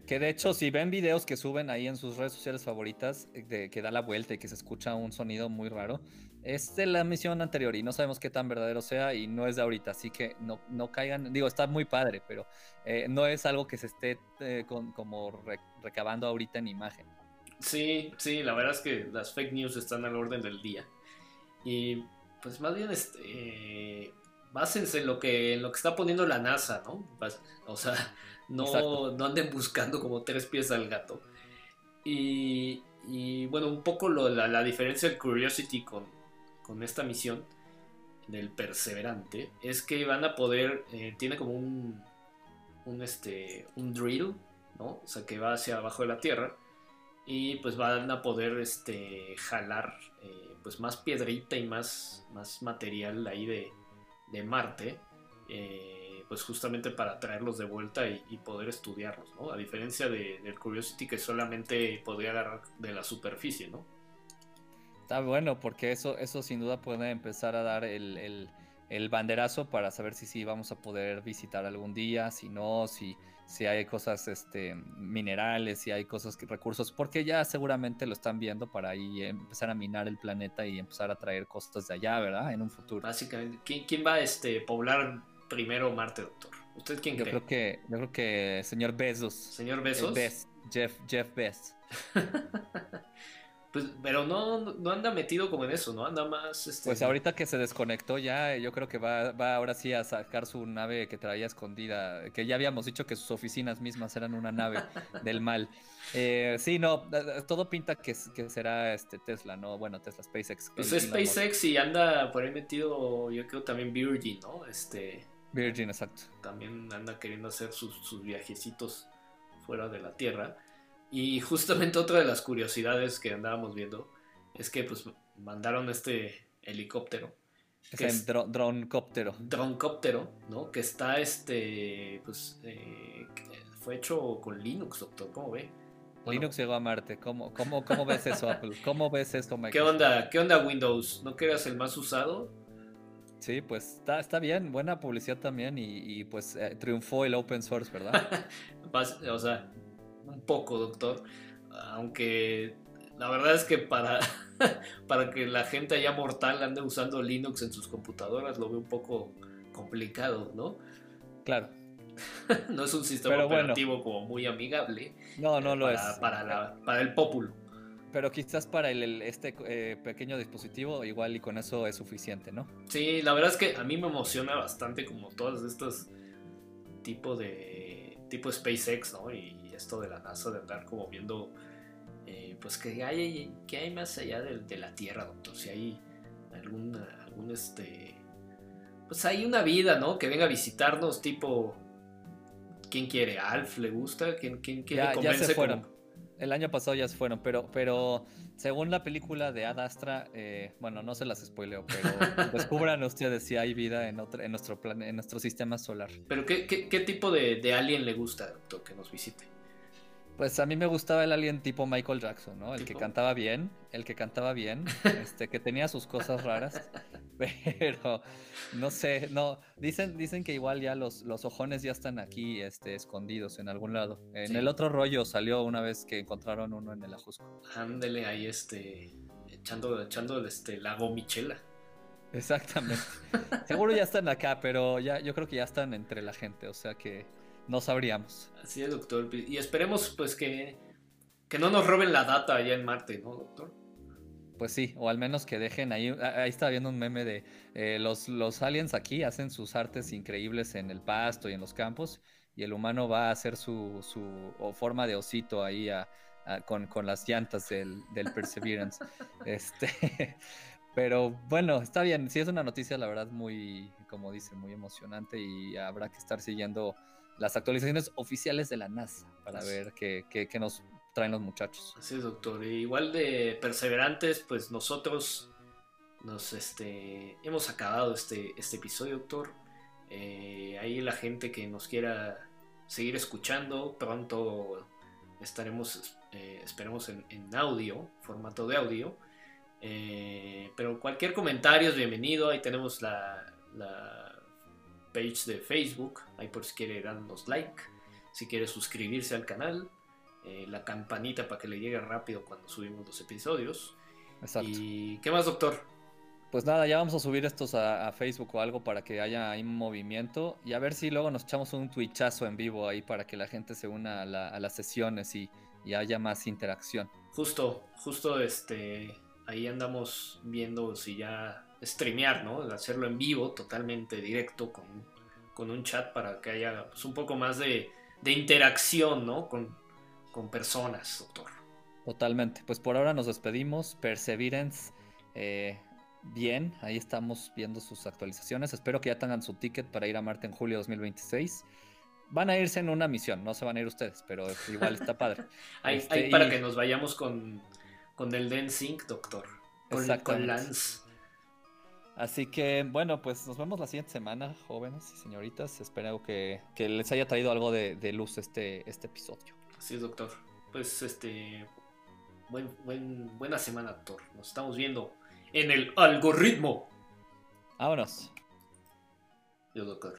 Que de hecho, si ven videos que suben ahí en sus redes sociales favoritas, eh, de que da la vuelta y que se escucha un sonido muy raro, es de la misión anterior y no sabemos qué tan verdadero sea y no es de ahorita, así que no, no caigan, digo, está muy padre, pero eh, no es algo que se esté eh, como recabando ahorita en imagen. Sí, sí, la verdad es que las fake news están al orden del día. Y pues más bien, este, básense en lo que, en lo que está poniendo la NASA, ¿no? O sea, no, no anden buscando como tres pies al gato. Y, y bueno, un poco la, diferencia del Curiosity con, con, esta misión del Perseverante es que van a poder, eh, tiene como un, un, este, un drill, ¿no? O sea, que va hacia abajo de la Tierra y pues van a poder este, jalar eh, pues más piedrita y más, más material ahí de, de Marte. Eh, pues justamente para traerlos de vuelta y, poder estudiarlos, ¿no? A diferencia de, del Curiosity que solamente podría agarrar de la superficie, ¿no? Está bueno, porque eso, eso sin duda puede empezar a dar el, banderazo para saber si sí vamos a poder visitar algún día, si no, si, si hay cosas este, minerales, si hay cosas, recursos, porque ya seguramente lo están viendo para ahí empezar a minar el planeta y empezar a traer cosas de allá, ¿verdad? En un futuro. Básicamente, ¿quién, quién va a este, poblar primero Marte, doctor? ¿Usted quién yo cree? Creo que, yo creo que señor Bezos. ¿Señor Bezos? Jeff, Jeff Bezos. pues, pero no, no anda metido como en eso, ¿no? Anda más... Este... Pues ahorita que se desconectó ya, yo creo que va, va ahora sí a sacar su nave que traía escondida, que ya habíamos dicho que sus oficinas mismas eran una nave del mal. Eh, sí, no, todo pinta que, que, será este Tesla, ¿no? Bueno, Tesla, SpaceX. Pues SpaceX y anda por ahí metido, yo creo también Virgin, ¿no? Este... Virgin, exacto. También anda queriendo hacer sus, viajecitos fuera de la Tierra. Y justamente otra de las curiosidades que andábamos viendo es que pues mandaron este helicóptero. Que es dronecóptero. Dronecóptero, ¿no? Que está este, pues, eh, fue hecho con Linux, doctor, ¿cómo ve? Linux llegó a Marte, ¿cómo, cómo, cómo ves eso, Apple? ¿Cómo ves esto, Microsoft? ¿Qué onda, ¿Qué onda Windows? ¿No que el más usado? Sí, pues está, está bien, buena publicidad también y, pues eh, triunfó el open source, ¿verdad? o sea, un poco, doctor. Aunque la verdad es que para, para que la gente allá mortal ande usando Linux en sus computadoras lo veo un poco complicado, ¿no? Claro. no es un sistema operativo como muy amigable. No, no lo es. Para, para el populo. Pero quizás para el, este eh, pequeño dispositivo igual y con eso es suficiente, ¿no? Sí, la verdad es que a mí me emociona bastante como todas estas tipo de tipo SpaceX, ¿no? Y esto de la NASA de andar como viendo eh, pues que hay que hay más allá de, la Tierra, doctor, si hay algún algún este pues hay una vida, ¿no? Que venga a visitarnos tipo ¿Quién quiere? ¿Alf le gusta? ¿Quién, quién, quiere ya, ya se fueron el año pasado ya se fueron, pero, pero según la película de Ad Astra, eh, bueno, no se las spoileo, pero descubran ustedes si hay vida en, en, nuestro, plan, en nuestro sistema solar. ¿Pero qué, qué, tipo de, de, alien le gusta, doctor, que nos visite? Pues a mí me gustaba el alien tipo Michael Jackson, ¿no? El que cantaba bien, el que cantaba bien, este, que tenía sus cosas raras, pero no sé, no, dicen, dicen que igual ya los, los ojones ya están aquí, este, escondidos en algún lado. En el otro rollo salió una vez que encontraron uno en el Ajusco. Ándele ahí, este, echando, echando este, la gomichela. Exactamente. Seguro ya están acá, pero ya, yo creo que ya están entre la gente, o sea que no sabríamos. Así es, doctor. Y esperemos pues que que no nos roben la data allá en Marte, ¿no, doctor? Pues sí, o al menos que dejen ahí, ahí está viendo un meme de eh, los, los aliens aquí hacen sus artes increíbles en el pasto y en los campos y el humano va a hacer su, su forma de osito ahí con, con, las llantas del, del Perseverance. este, pero bueno, está bien, sí es una noticia la verdad muy, como dice, muy emocionante y habrá que estar siguiendo las actualizaciones oficiales de la NASA para ver qué, qué, qué nos traen los muchachos. Así es, doctor. igual de perseverantes, pues nosotros nos este, hemos acabado este, este episodio, doctor. Eh, ahí la gente que nos quiera seguir escuchando, pronto estaremos, eh, esperemos en, audio, formato de audio. Eh, pero cualquier comentario es bienvenido. Ahí tenemos la, la page de Facebook. Ahí por si quiere darnos like. Si quiere suscribirse al canal. Eh, la campanita para que le llegue rápido cuando subimos los episodios. Exacto. ¿Y qué más, doctor? Pues nada, ya vamos a subir estos a, Facebook o algo para que haya ahí movimiento y a ver si luego nos echamos un twitchazo en vivo ahí para que la gente se una a, las sesiones y, haya más interacción. Justo, justo este, ahí andamos viendo si ya streamear, ¿no? Hacerlo en vivo, totalmente directo, con, con un chat para que haya pues, un poco más de, de interacción, ¿no? Con, con personas, doctor. Totalmente. Pues por ahora nos despedimos. Perseverance, eh, bien, ahí estamos viendo sus actualizaciones. Espero que ya tengan su ticket para ir a Marte en julio 2026. Van a irse en una misión, no se van a ir ustedes, pero igual está padre. hay, este, para que nos vayamos con, con el Den Sync, doctor. Con, con Lance. Así que bueno, pues nos vemos la siguiente semana, jóvenes y señoritas. Espero que, les haya traído algo de, de luz este, este episodio. Así es, doctor. Pues este. Buen, buen, buena semana, doctor. Nos estamos viendo en el algoritmo. Vámonos. Yo, doctor.